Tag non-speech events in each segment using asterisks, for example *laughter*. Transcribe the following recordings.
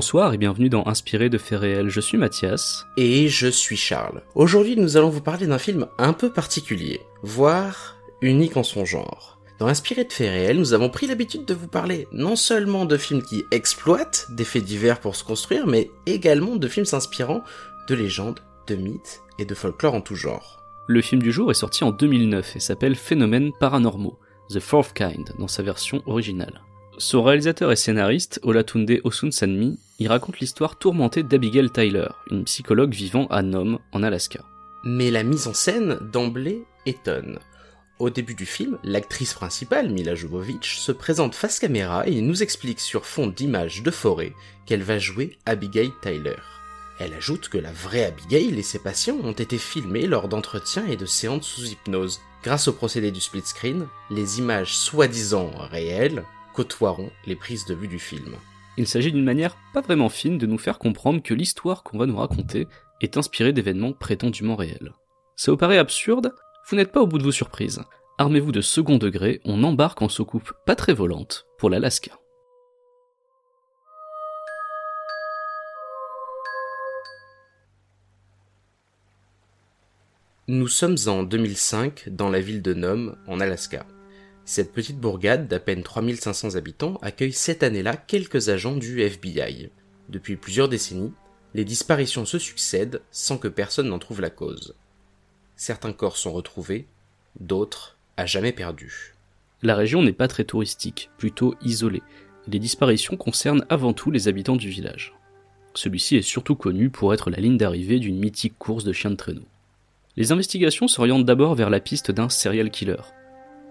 Bonsoir et bienvenue dans Inspiré de faits réels, je suis Mathias. Et je suis Charles. Aujourd'hui, nous allons vous parler d'un film un peu particulier, voire unique en son genre. Dans Inspiré de faits réels, nous avons pris l'habitude de vous parler non seulement de films qui exploitent des faits divers pour se construire, mais également de films s'inspirant de légendes, de mythes et de folklore en tout genre. Le film du jour est sorti en 2009 et s'appelle Phénomènes paranormaux, The Fourth Kind dans sa version originale. Son réalisateur et scénariste, Olatunde Osunsanmi, y raconte l'histoire tourmentée d'Abigail Tyler, une psychologue vivant à Nome, en Alaska. Mais la mise en scène, d'emblée, étonne. Au début du film, l'actrice principale, Mila Jovovich, se présente face caméra et nous explique sur fond d'images de forêt qu'elle va jouer Abigail Tyler. Elle ajoute que la vraie Abigail et ses patients ont été filmés lors d'entretiens et de séances sous hypnose. Grâce au procédé du split screen, les images soi-disant réelles côtoieront les prises de vue du film. Il s'agit d'une manière pas vraiment fine de nous faire comprendre que l'histoire qu'on va nous raconter est inspirée d'événements prétendument réels. Ça vous paraît absurde? Vous n'êtes pas au bout de vos surprises. Armez-vous de second degré, on embarque en soucoupe pas très volante pour l'Alaska. Nous sommes en 2005 dans la ville de Nome, en Alaska. Cette petite bourgade d'à peine 3500 habitants accueille cette année-là quelques agents du FBI. Depuis plusieurs décennies, les disparitions se succèdent sans que personne n'en trouve la cause. Certains corps sont retrouvés, d'autres à jamais perdus. La région n'est pas très touristique, plutôt isolée. Les disparitions concernent avant tout les habitants du village. Celui-ci est surtout connu pour être la ligne d'arrivée d'une mythique course de chiens de traîneau. Les investigations s'orientent d'abord vers la piste d'un serial killer.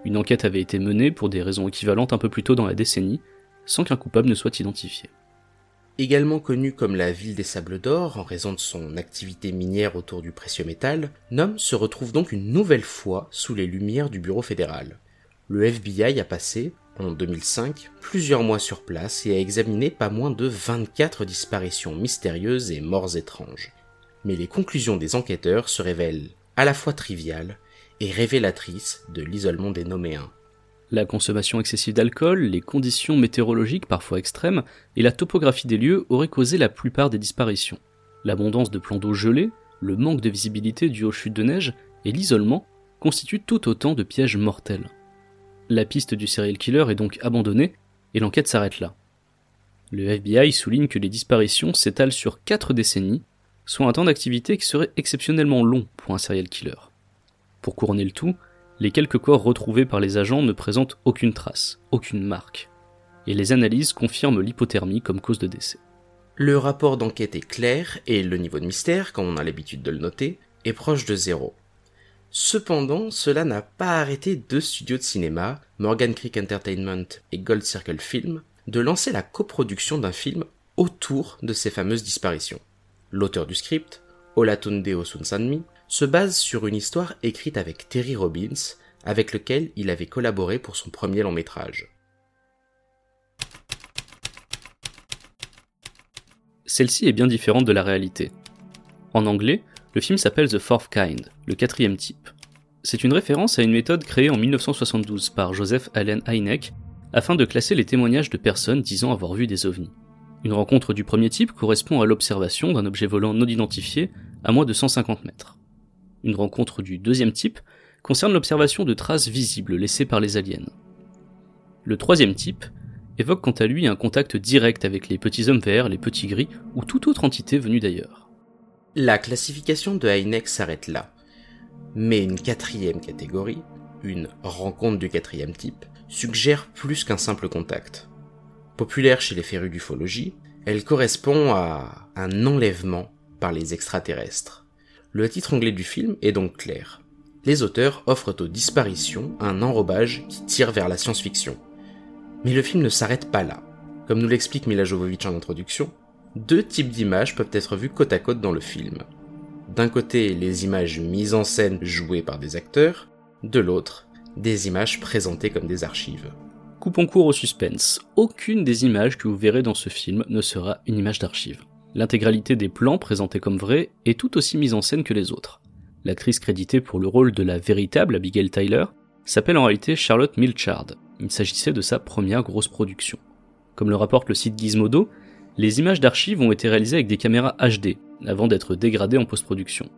Une enquête avait été menée pour des raisons équivalentes un peu plus tôt dans la décennie, sans qu'un coupable ne soit identifié. Également connu comme la ville des sables d'or en raison de son activité minière autour du précieux métal, Nome se retrouve donc une nouvelle fois sous les lumières du bureau fédéral. Le FBI a passé, en 2005, plusieurs mois sur place et a examiné pas moins de 24 disparitions mystérieuses et morts étranges. Mais les conclusions des enquêteurs se révèlent à la fois triviales et révélatrices de l'isolement des Noméens. La consommation excessive d'alcool, les conditions météorologiques parfois extrêmes et la topographie des lieux auraient causé la plupart des disparitions. L'abondance de plans d'eau gelés, le manque de visibilité dû aux chutes de neige et l'isolement constituent tout autant de pièges mortels. La piste du serial killer est donc abandonnée et l'enquête s'arrête là. Le FBI souligne que les disparitions s'étalent sur 4 décennies, soit un temps d'activité qui serait exceptionnellement long pour un serial killer. Pour couronner le tout, les quelques corps retrouvés par les agents ne présentent aucune trace, aucune marque, et les analyses confirment l'hypothermie comme cause de décès. Le rapport d'enquête est clair et le niveau de mystère, comme on a l'habitude de le noter, est proche de zéro. Cependant, cela n'a pas arrêté deux studios de cinéma, Morgan Creek Entertainment et Gold Circle Film, de lancer la coproduction d'un film autour de ces fameuses disparitions. L'auteur du script, Olatunde Osunsanmi, se base sur une histoire écrite avec Terry Robbins, avec lequel il avait collaboré pour son premier long métrage. Celle-ci est bien différente de la réalité. En anglais, le film s'appelle The Fourth Kind, le quatrième type. C'est une référence à une méthode créée en 1972 par Joseph Allen Hynek afin de classer les témoignages de personnes disant avoir vu des ovnis. Une rencontre du premier type correspond à l'observation d'un objet volant non identifié à moins de 150 mètres. Une rencontre du deuxième type concerne l'observation de traces visibles laissées par les aliens. Le troisième type évoque quant à lui un contact direct avec les petits hommes verts, les petits gris ou toute autre entité venue d'ailleurs. La classification de Hynek s'arrête là. Mais une quatrième catégorie, une rencontre du quatrième type, suggère plus qu'un simple contact. Populaire chez les férus elle correspond à un enlèvement par les extraterrestres. Le titre anglais du film est donc clair. Les auteurs offrent aux disparitions un enrobage qui tire vers la science-fiction. Mais le film ne s'arrête pas là. Comme nous l'explique Mila Jovovich en introduction, deux types d'images peuvent être vues côte à côte dans le film. D'un côté, les images mises en scène jouées par des acteurs, de l'autre, des images présentées comme des archives. Coupons court au suspense. Aucune des images que vous verrez dans ce film ne sera une image d'archive. L'intégralité des plans présentés comme vrais est tout aussi mise en scène que les autres. L'actrice créditée pour le rôle de la véritable Abigail Tyler s'appelle en réalité Charlotte Milchard. Il s'agissait de sa première grosse production. Comme le rapporte le site Gizmodo, les images d'archives ont été réalisées avec des caméras HD, avant d'être dégradées en post-production.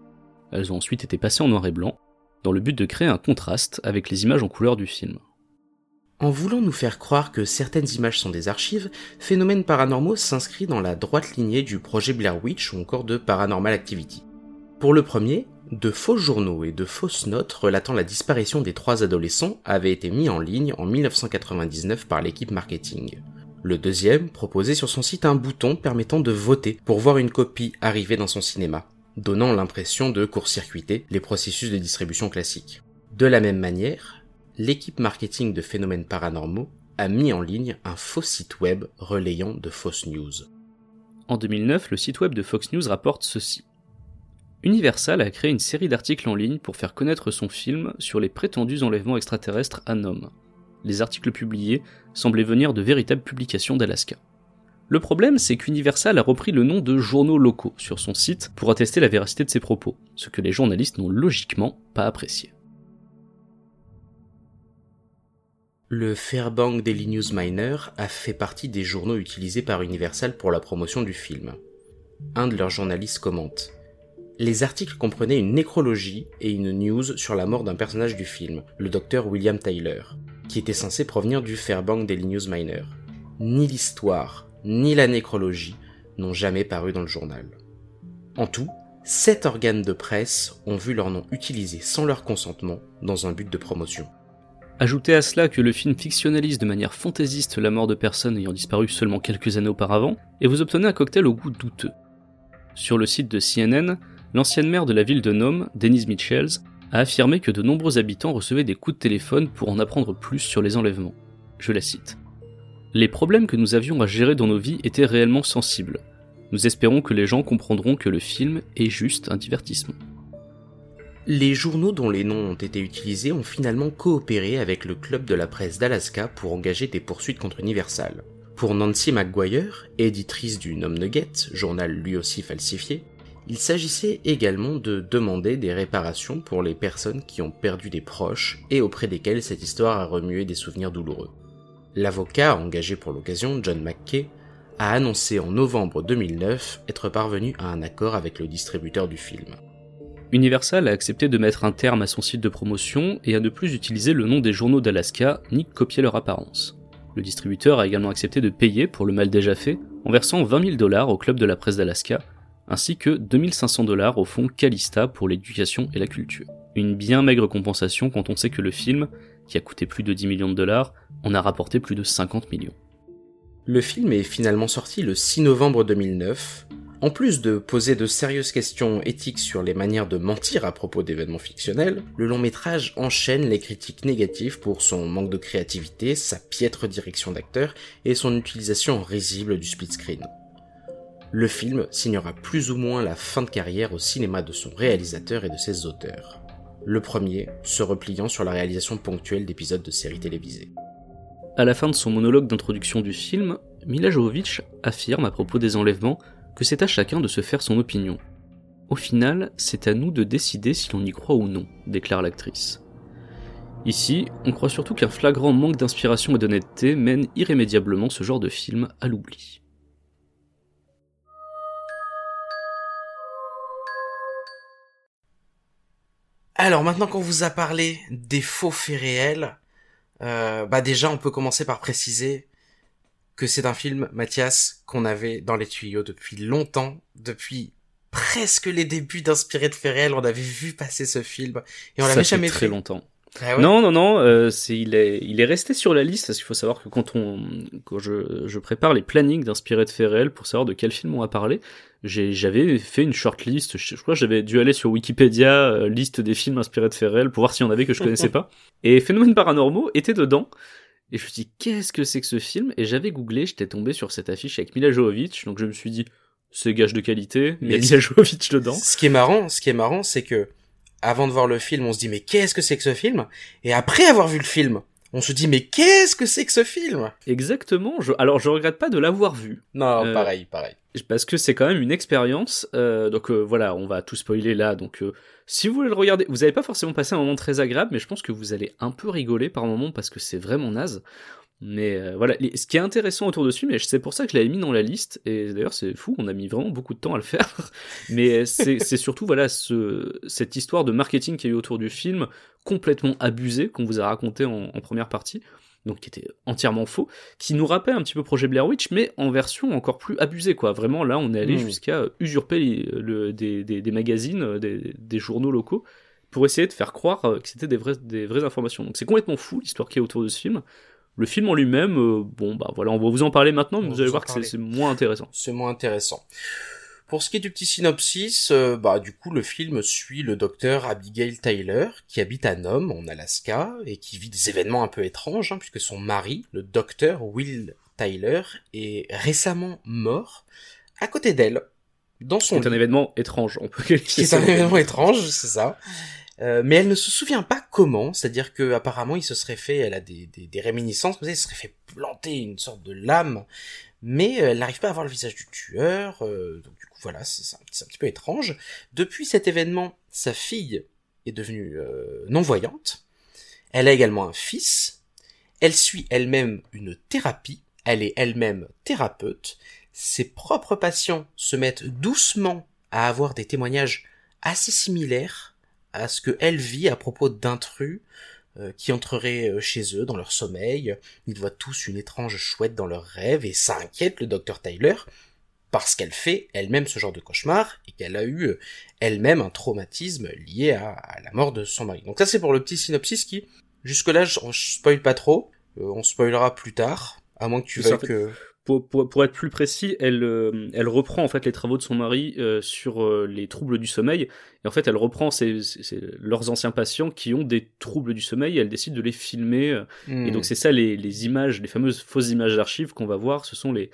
Elles ont ensuite été passées en noir et blanc, dans le but de créer un contraste avec les images en couleur du film. En voulant nous faire croire que certaines images sont des archives, Phénomènes Paranormaux s'inscrit dans la droite lignée du projet Blair Witch ou encore de Paranormal Activity. Pour le premier, de faux journaux et de fausses notes relatant la disparition des trois adolescents avaient été mis en ligne en 1999 par l'équipe marketing. Le deuxième proposait sur son site un bouton permettant de voter pour voir une copie arriver dans son cinéma, donnant l'impression de court-circuiter les processus de distribution classiques. De la même manière, l'équipe marketing de phénomènes paranormaux a mis en ligne un faux site web relayant de fausses news. En 2009, le site web de Fox News rapporte ceci. Universal a créé une série d'articles en ligne pour faire connaître son film sur les prétendus enlèvements extraterrestres à Nome. Les articles publiés semblaient venir de véritables publications d'Alaska. Le problème, c'est qu'Universal a repris le nom de journaux locaux sur son site pour attester la véracité de ses propos, ce que les journalistes n'ont logiquement pas apprécié. Le Fairbank Daily News Miner a fait partie des journaux utilisés par Universal pour la promotion du film. Un de leurs journalistes commente Les articles comprenaient une nécrologie et une news sur la mort d'un personnage du film, le docteur William Tyler, qui était censé provenir du Fairbank Daily News Miner. Ni l'histoire, ni la nécrologie n'ont jamais paru dans le journal. En tout, sept organes de presse ont vu leur nom utilisé sans leur consentement dans un but de promotion. Ajoutez à cela que le film fictionnalise de manière fantaisiste la mort de personnes ayant disparu seulement quelques années auparavant, et vous obtenez un cocktail au goût douteux. Sur le site de CNN, l'ancienne maire de la ville de Nome, Denise Mitchells, a affirmé que de nombreux habitants recevaient des coups de téléphone pour en apprendre plus sur les enlèvements. Je la cite. Les problèmes que nous avions à gérer dans nos vies étaient réellement sensibles. Nous espérons que les gens comprendront que le film est juste un divertissement. Les journaux dont les noms ont été utilisés ont finalement coopéré avec le club de la presse d'Alaska pour engager des poursuites contre Universal. Pour Nancy McGuire, éditrice du Nom Nugget, journal lui aussi falsifié, il s'agissait également de demander des réparations pour les personnes qui ont perdu des proches et auprès desquelles cette histoire a remué des souvenirs douloureux. L'avocat engagé pour l'occasion, John McKay, a annoncé en novembre 2009 être parvenu à un accord avec le distributeur du film. Universal a accepté de mettre un terme à son site de promotion et à ne plus utiliser le nom des journaux d'Alaska ni copier leur apparence. Le distributeur a également accepté de payer pour le mal déjà fait en versant 20 000 dollars au club de la presse d'Alaska, ainsi que 2500 dollars au fonds Calista pour l'éducation et la culture. Une bien maigre compensation quand on sait que le film, qui a coûté plus de 10 millions de dollars, en a rapporté plus de 50 millions. Le film est finalement sorti le 6 novembre 2009, en plus de poser de sérieuses questions éthiques sur les manières de mentir à propos d'événements fictionnels, le long métrage enchaîne les critiques négatives pour son manque de créativité, sa piètre direction d'acteur et son utilisation risible du split screen. Le film signera plus ou moins la fin de carrière au cinéma de son réalisateur et de ses auteurs. Le premier se repliant sur la réalisation ponctuelle d'épisodes de séries télévisées. À la fin de son monologue d'introduction du film, Mila Jovovich affirme à propos des enlèvements que c'est à chacun de se faire son opinion. Au final, c'est à nous de décider si l'on y croit ou non, déclare l'actrice. Ici, on croit surtout qu'un flagrant manque d'inspiration et d'honnêteté mène irrémédiablement ce genre de film à l'oubli. Alors maintenant qu'on vous a parlé des faux faits réels, euh, bah déjà on peut commencer par préciser que c'est un film, Mathias, qu'on avait dans les tuyaux depuis longtemps, depuis presque les débuts d'Inspiré de Ferrel, on avait vu passer ce film et on l'avait jamais très fait. longtemps. Ah ouais? Non, non, non, euh, c'est il est il est resté sur la liste parce qu'il faut savoir que quand on quand je, je prépare les plannings d'inspiré de réels pour savoir de quel film on va parler, j'avais fait une shortlist. Je, je crois que j'avais dû aller sur Wikipédia euh, liste des films inspirés de réels pour voir s'il y en avait que je connaissais *laughs* pas. Et Phénomènes paranormaux était dedans. Et je me suis dit, qu'est-ce que c'est que ce film? Et j'avais googlé, j'étais tombé sur cette affiche avec Mila Jovovich, donc je me suis dit, c'est gage de qualité, il y a Mila Jovovich dedans. Ce qui est marrant, ce qui est marrant, c'est que avant de voir le film, on se dit mais qu'est-ce que c'est que ce film? Et après avoir vu le film, on se dit mais qu'est-ce que c'est que ce film? Exactement, je... alors je regrette pas de l'avoir vu, Non, Euh, pareil, pareil. Parce que c'est quand même une expérience, euh, donc euh, voilà, on va tout spoiler là, donc euh, si vous voulez le regarder, vous n'allez pas forcément passer un moment très agréable, mais je pense que vous allez un peu rigoler par moment parce que c'est vraiment naze. Mais voilà, ce qui est intéressant autour de ce film, et c'est pour ça que je l'avais mis dans la liste, et d'ailleurs c'est fou, on a mis vraiment beaucoup de temps à le faire, *laughs* mais c'est surtout voilà ce, cette histoire de marketing qu'il y a eu autour du film, complètement abusée, qu'on vous a raconté en première partie, donc qui était entièrement faux, qui nous rappelle un petit peu Projet Blair Witch, mais en version encore plus abusée, quoi. Vraiment, là, on est allé Mm. jusqu'à usurper les- le- des, des- des magazines, euh, des, des journaux locaux, pour essayer de faire croire euh, que c'était des vraies, des vraies informations. Donc c'est complètement fou l'histoire qui est autour de ce film. Le film en lui-même, euh, bon bah voilà, on va vous en parler maintenant, mais vous allez voir que c'est moins intéressant. C'est moins intéressant. Pour ce qui est du petit synopsis, euh, bah du coup le film suit le docteur Abigail Tyler qui habite à Nome en Alaska et qui vit des événements un peu étranges hein, puisque son mari, le docteur Will Tyler, est récemment mort à côté d'elle dans son C'est un événement étrange, on peut qualifier C'est un événement étrange, c'est ça. Euh, mais elle ne se souvient pas comment, c'est-à-dire que apparemment il se serait fait, elle a des, réminiscences, comme il se serait fait planter une sorte de lame, mais euh, elle n'arrive pas à voir le visage du tueur, euh, donc du coup voilà, c'est un, petit peu étrange. Depuis cet événement, sa fille est devenue non-voyante, elle a également un fils, elle suit elle-même une thérapie, elle est elle-même thérapeute, ses propres patients se mettent doucement à avoir des témoignages assez similaires à ce que elle vit à propos d'intrus euh, qui entreraient euh, chez eux dans leur sommeil. Ils voient tous une étrange chouette dans leurs rêves et ça inquiète le docteur Tyler parce qu'elle fait elle-même ce genre de cauchemar et qu'elle a eu euh, elle-même un traumatisme lié à, à la mort de son mari. Donc ça c'est pour le petit synopsis qui, jusque-là, je, je spoil pas trop, Euh, on spoilera plus tard, à moins que tu veuilles que... Pour, pour, pour être plus précis, elle, euh, elle reprend en fait les travaux de son mari euh, sur euh, les troubles du sommeil. Et en fait, elle reprend ses, ses- ses- leurs anciens patients qui ont des troubles du sommeil. Et elle décide de les filmer. Hmm. Et donc c'est ça les, les images, les fameuses fausses images d'archives qu'on va voir. Ce sont les,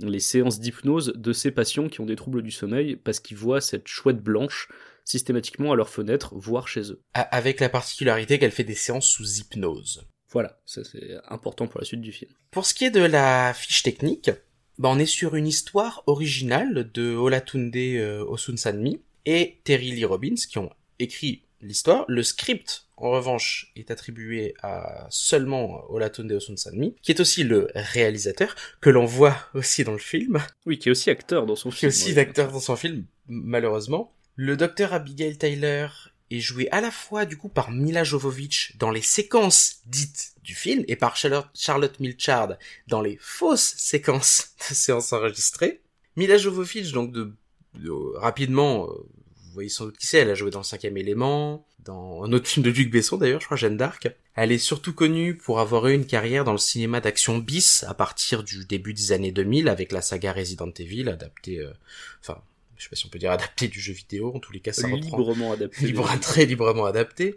les séances d'hypnose de ces patients qui ont des troubles du sommeil parce qu'ils voient cette chouette blanche systématiquement à leur fenêtre, voire chez eux. Avec la particularité qu'elle fait des séances sous hypnose. Voilà, ça c'est important pour la suite du film. Pour ce qui est de la fiche technique, bah on est sur une histoire originale de Olatunde euh, Osunsanmi et Terry Lee Robbins qui ont écrit l'histoire. Le script, en revanche, est attribué à seulement Olatunde Osunsanmi, qui est aussi le réalisateur, que l'on voit *laughs* aussi dans le film, Oui, qui est aussi acteur dans son qui film. est aussi ouais. d'acteur dans son film, malheureusement. Le docteur Abigail Tyler est joué à la fois du coup par Mila Jovovich dans les séquences dites du film et par Charlotte, Milchard dans les fausses séquences *laughs* de séances enregistrées. Mila Jovovich donc de, de- rapidement, euh, vous voyez sans doute qui c'est, elle a joué dans le cinquième élément, dans un autre film de Luc Besson d'ailleurs, je crois Jeanne d'Arc. Elle est surtout connue pour avoir eu une carrière dans le cinéma d'action bis à partir du début des années 2000 avec la saga Resident Evil adaptée, euh, enfin, je sais pas si on peut dire adaptée du jeu vidéo, en tous les cas ça reprend librement adapté. libre, très librement adapté.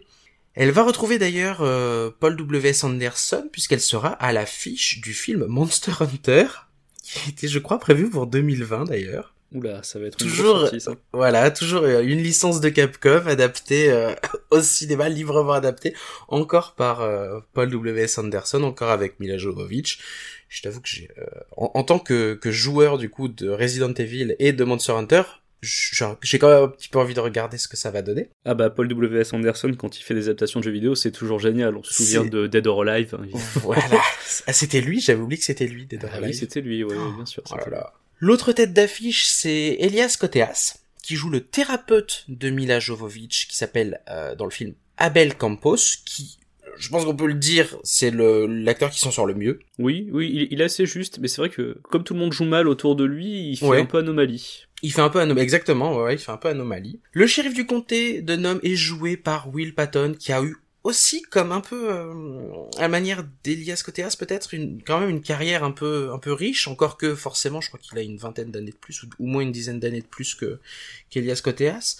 Elle va retrouver d'ailleurs euh, Paul W. S. Anderson puisqu'elle sera à l'affiche du film Monster Hunter qui était je crois prévu pour 2020 d'ailleurs. Oula, ça va être une Toujours- sortie, ça. Voilà, toujours euh, une licence de Capcom adaptée euh, *laughs* au cinéma, librement adaptée, encore par euh, Paul W. S. Anderson, encore avec Mila Jovovich. Je t'avoue que j'ai, euh, en, en tant que, que joueur du coup de Resident Evil et de Monster Hunter, j'ai quand même un petit peu envie de regarder ce que ça va donner. Ah bah Paul W.S. Anderson, quand il fait des adaptations de jeux vidéo, c'est toujours génial. On se souvient de Dead or Alive. hein. Voilà. *laughs* Ah, c'était lui, j'avais oublié que c'était lui, Dead or Ah oui, Alive. c'était lui, ouais, bien sûr. Oh c'était là là. L'autre tête d'affiche, c'est Elias Koteas, qui joue le thérapeute de Mila Jovovich, qui s'appelle euh, dans le film Abel Campos, qui, je pense qu'on peut le dire, c'est l'acteur qui s'en sort le mieux. Oui, oui, il, il est assez juste, mais c'est vrai que comme tout le monde joue mal autour de lui, il fait Ouais. un peu anomalie. Il fait un peu anomalie, exactement, ouais, il fait un peu anomalie. Le shérif du comté de Nome est joué par Will Patton, qui a eu aussi comme un peu euh, à la manière d'Elias Koteas peut-être une quand même une carrière un peu un peu riche encore que forcément je crois qu'il a une vingtaine d'années de plus ou au moins une dizaine d'années de plus que qu'Elias Koteas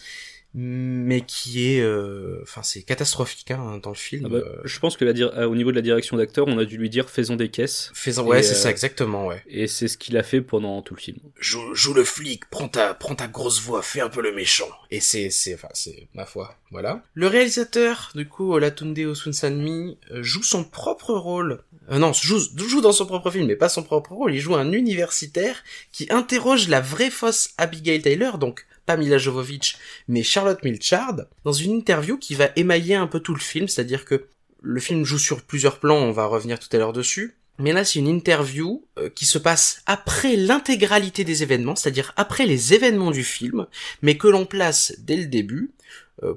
mais qui est, euh, enfin, c'est catastrophique hein, dans le film. Ah bah, Euh, je pense que la euh, au niveau de la direction d'acteur, on a dû lui dire faisons des caisses. faisant, ouais, c'est euh, ça exactement, ouais. Et c'est ce qu'il a fait pendant tout le film. Joue, joue le flic, prends ta, prends ta grosse voix, fais un peu le méchant. Et c'est, c'est, enfin, c'est ma foi, voilà. Le réalisateur, du coup, Olatunde Osunsanmi, joue son propre rôle. Euh, non, joue, joue dans son propre film, mais pas son propre rôle. Il joue un universitaire qui interroge la vraie fausse Abigail Taylor, donc pas Mila Jovovich, mais Charlotte Milchard, dans une interview qui va émailler un peu tout le film, c'est-à-dire que le film joue sur plusieurs plans, on va revenir tout à l'heure dessus. Mais là, c'est une interview euh, qui se passe après l'intégralité des événements, c'est-à-dire après les événements du film, mais que l'on place dès le début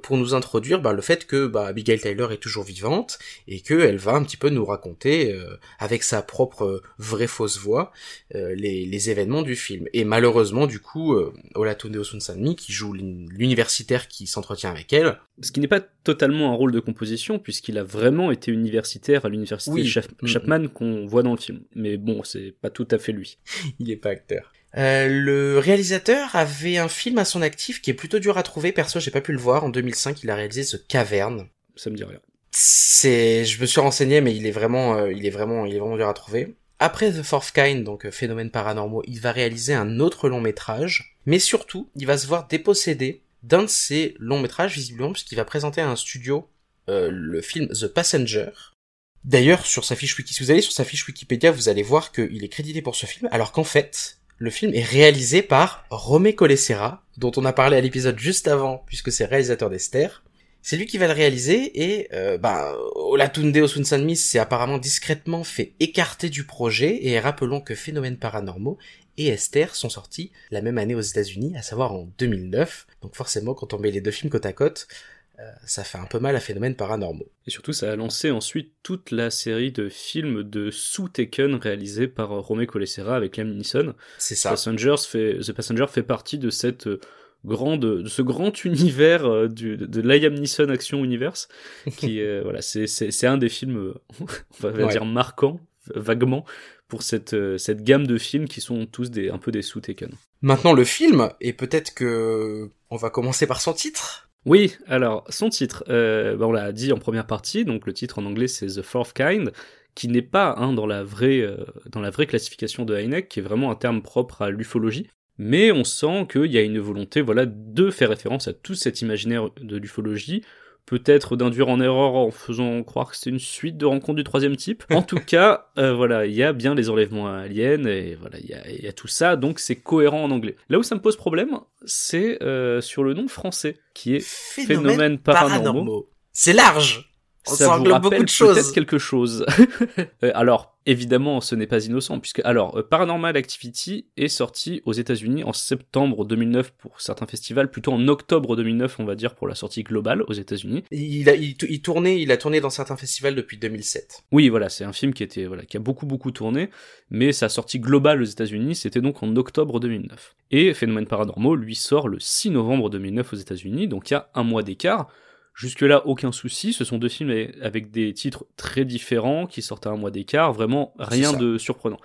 pour nous introduire bah, le fait que bah, Abigail Tyler est toujours vivante et qu'elle va un petit peu nous raconter euh, avec sa propre euh, vraie fausse voix euh, les, les événements du film. Et malheureusement, du coup, euh, Olatunde Osunsanmi, qui joue l'uni- l'universitaire qui s'entretient avec elle, Ce qui n'est pas totalement un rôle de composition, puisqu'il a vraiment été universitaire à l'université Oui. Chapman qu'on voit dans le film. Mais bon, c'est pas tout à fait lui. *laughs* il est pas acteur. Euh, le réalisateur avait un film à son actif qui est plutôt dur à trouver. Perso, j'ai pas pu le voir. En 2005, il a réalisé The Cavern. Ça me dit rien. C'est, je me suis renseigné, mais il est vraiment, euh, il est vraiment, il est vraiment dur à trouver. Après The Fourth Kind, donc euh, Phénomènes paranormaux, il va réaliser un autre long métrage, mais surtout, il va se voir dépossédé d'un de ses longs métrages, visiblement, puisqu'il va présenter à un studio euh, le film The Passenger. D'ailleurs, sur sa fiche wiki, si vous allez sur sa fiche Wikipédia, vous allez voir qu'il est crédité pour ce film, alors qu'en fait, le film est réalisé par Romé Colessera, dont on a parlé à l'épisode juste avant, puisque c'est réalisateur d'Esther. C'est lui qui va le réaliser et euh, bah, Olatunde Osunsanmi s'est apparemment discrètement fait écarter du projet et rappelons que Phénomènes paranormaux et Esther sont sortis la même année aux États-Unis, à savoir en 2009. Donc forcément, quand on met les deux films côte à côte, ça fait un peu mal à Phénomènes paranormaux. Et surtout, ça a lancé ensuite toute la série de films de sous Taken réalisés par euh, Romeo Colessera avec Liam Neeson. C'est ça. Passengers fait, The Passenger fait partie de cette euh, grande, de ce grand *laughs* univers euh, du, de Liam Neeson Action Universe, qui euh, voilà, c'est un des films, euh, *laughs* on va Ouais. dire marquants, vaguement, pour cette euh, cette gamme de films qui sont tous des un peu des sous Taken. Maintenant le film, et peut-être que on va commencer par son titre. Oui, alors son titre, euh, bah, on l'a dit en première partie, donc le titre en anglais c'est The Fourth Kind, qui n'est pas hein, dans la vraie euh, dans la vraie classification de Heineck, qui est vraiment un terme propre à l'ufologie. Mais on sent qu'il y a une volonté, voilà, de faire référence à tout cet imaginaire de l'ufologie, peut-être d'induire en erreur en faisant croire que c'est une suite de rencontres du troisième type. En tout *laughs* cas, euh, voilà, il y a bien les enlèvements aliens et voilà, il y a, il y a tout ça, donc c'est cohérent en anglais. Là où ça me pose problème, c'est euh, sur le nom français, qui est Phénomènes paranormaux. C'est large. On ça vous rappelle de choses. peut-être quelque chose. *laughs* Euh, alors, évidemment, ce n'est pas innocent, puisque alors euh, Paranormal Activity est sorti aux États-Unis en septembre 2009 pour certains festivals, plutôt en octobre 2009, on va dire, pour la sortie globale aux États-Unis. Il a, il, il tournait, il a tourné dans certains festivals depuis 2007. Oui, voilà, c'est un film qui était voilà, qui a beaucoup beaucoup tourné, mais sa sortie globale aux États-Unis, c'était donc en octobre 2009. Et Phénomène Paranormaux, lui, sort le 6 novembre 2009 aux États-Unis, donc il y a un mois d'écart. Jusque-là, aucun souci. Ce sont deux films avec des titres très différents qui sortent à un mois d'écart. Vraiment rien de surprenant.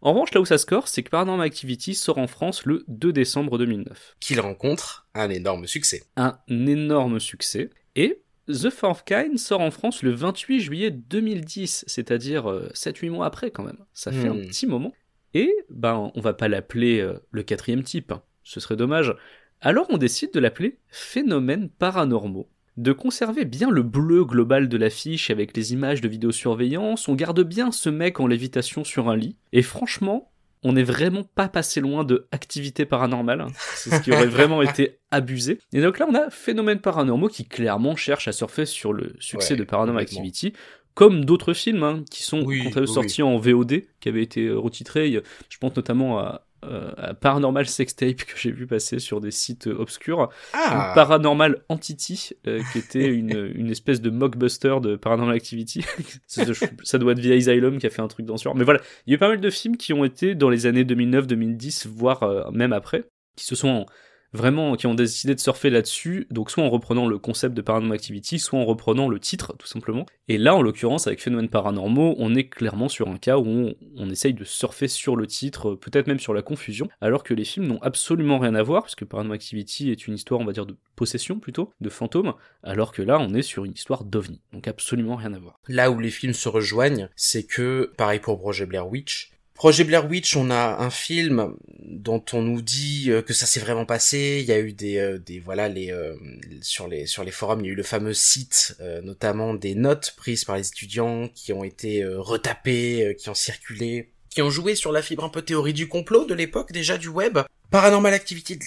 En revanche, là où ça score, c'est que Paranormal Activity sort en France le 2 décembre 2009. Qu'il rencontre un énorme succès. Un énorme succès. Et The Fourth Kind sort en France le 28 juillet 2010, c'est-à-dire euh, 7-8 mois après quand même. Ça fait Hmm. un petit moment. Et ben, on va pas l'appeler euh, le quatrième type, hein. ce serait dommage. Alors on décide de l'appeler Phénomènes paranormaux. De conserver bien le bleu global de l'affiche avec les images de vidéosurveillance, on garde bien ce mec en lévitation sur un lit. Et franchement, on n'est vraiment pas passé loin de activité paranormale. C'est ce qui aurait *laughs* vraiment été abusé. Et donc là, on a Phénomènes paranormaux qui clairement cherche à surfer sur le succès Ouais, de Paranormal. Activity. Comme d'autres films hein, qui sont Oui, oui, sortis en VOD, qui avaient été euh, retitrés. Je pense notamment à, euh, Paranormal Sextape que j'ai vu passer sur des sites obscurs. Ah, Paranormal Entity, euh, qui était une, *laughs* une espèce de mockbuster de Paranormal Activity. *laughs* Ça, doit être via Asylum qui a fait un truc dans ce genre. Mais voilà, il y a eu pas mal de films qui ont été dans les années 2009-2010, voire euh, même après, qui se sont vraiment qui ont décidé de surfer là-dessus, donc soit en reprenant le concept de Paranormal Activity, soit en reprenant le titre tout simplement. Et là, en l'occurrence, avec Phénomènes Paranormaux, on est clairement sur un cas où on, essaye de surfer sur le titre, peut-être même sur la confusion, alors que les films n'ont absolument rien à voir, puisque Paranormal Activity est une histoire, on va dire, de possession plutôt, de fantômes, alors que là, on est sur une histoire d'ovni, donc absolument rien à voir. Là où les films se rejoignent, c'est que, pareil pour Projet Blair Witch, Projet Blair Witch, on a un film dont on nous dit euh, que ça s'est vraiment passé. Il y a eu des, euh, des voilà, les euh, sur les sur les forums, il y a eu le fameux site, notamment des notes prises par les étudiants qui ont été retapées, qui ont circulé, qui ont joué sur la fibre un peu théorie du complot de l'époque déjà du web. Paranormal Activity,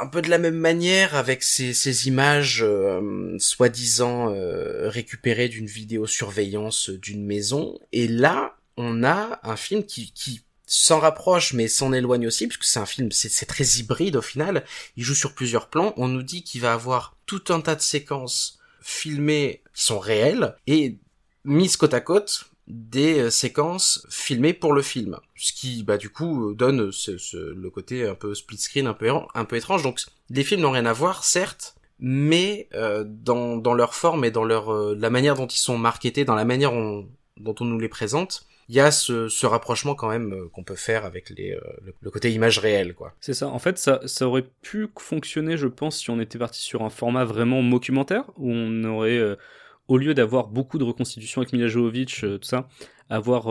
un peu de la même manière, avec ces, ces images soi-disant récupérées d'une vidéosurveillance d'une maison. Et là, on a un film qui, s'en rapproche mais s'en éloigne aussi puisque c'est un film c'est très hybride au final. Il joue sur plusieurs plans. On nous dit qu'il va avoir tout un tas de séquences filmées qui sont réelles et mises côte à côte des euh, séquences filmées pour le film. Ce qui bah du coup euh, donne le côté un peu split screen un peu un peu étrange. Donc les films n'ont rien à voir certes mais euh, dans, dans leur forme et dans leur la manière dont ils sont marketés dans la manière dont on nous les présente il y a ce, ce, rapprochement quand même euh, qu'on peut faire avec les, euh, le, côté image réelle, quoi. C'est ça. En fait, ça, ça aurait pu fonctionner, je pense, si on était parti sur un format vraiment documentaire, où on aurait, euh, au lieu d'avoir beaucoup de reconstitutions avec Mila Jovovich, tout ça, avoir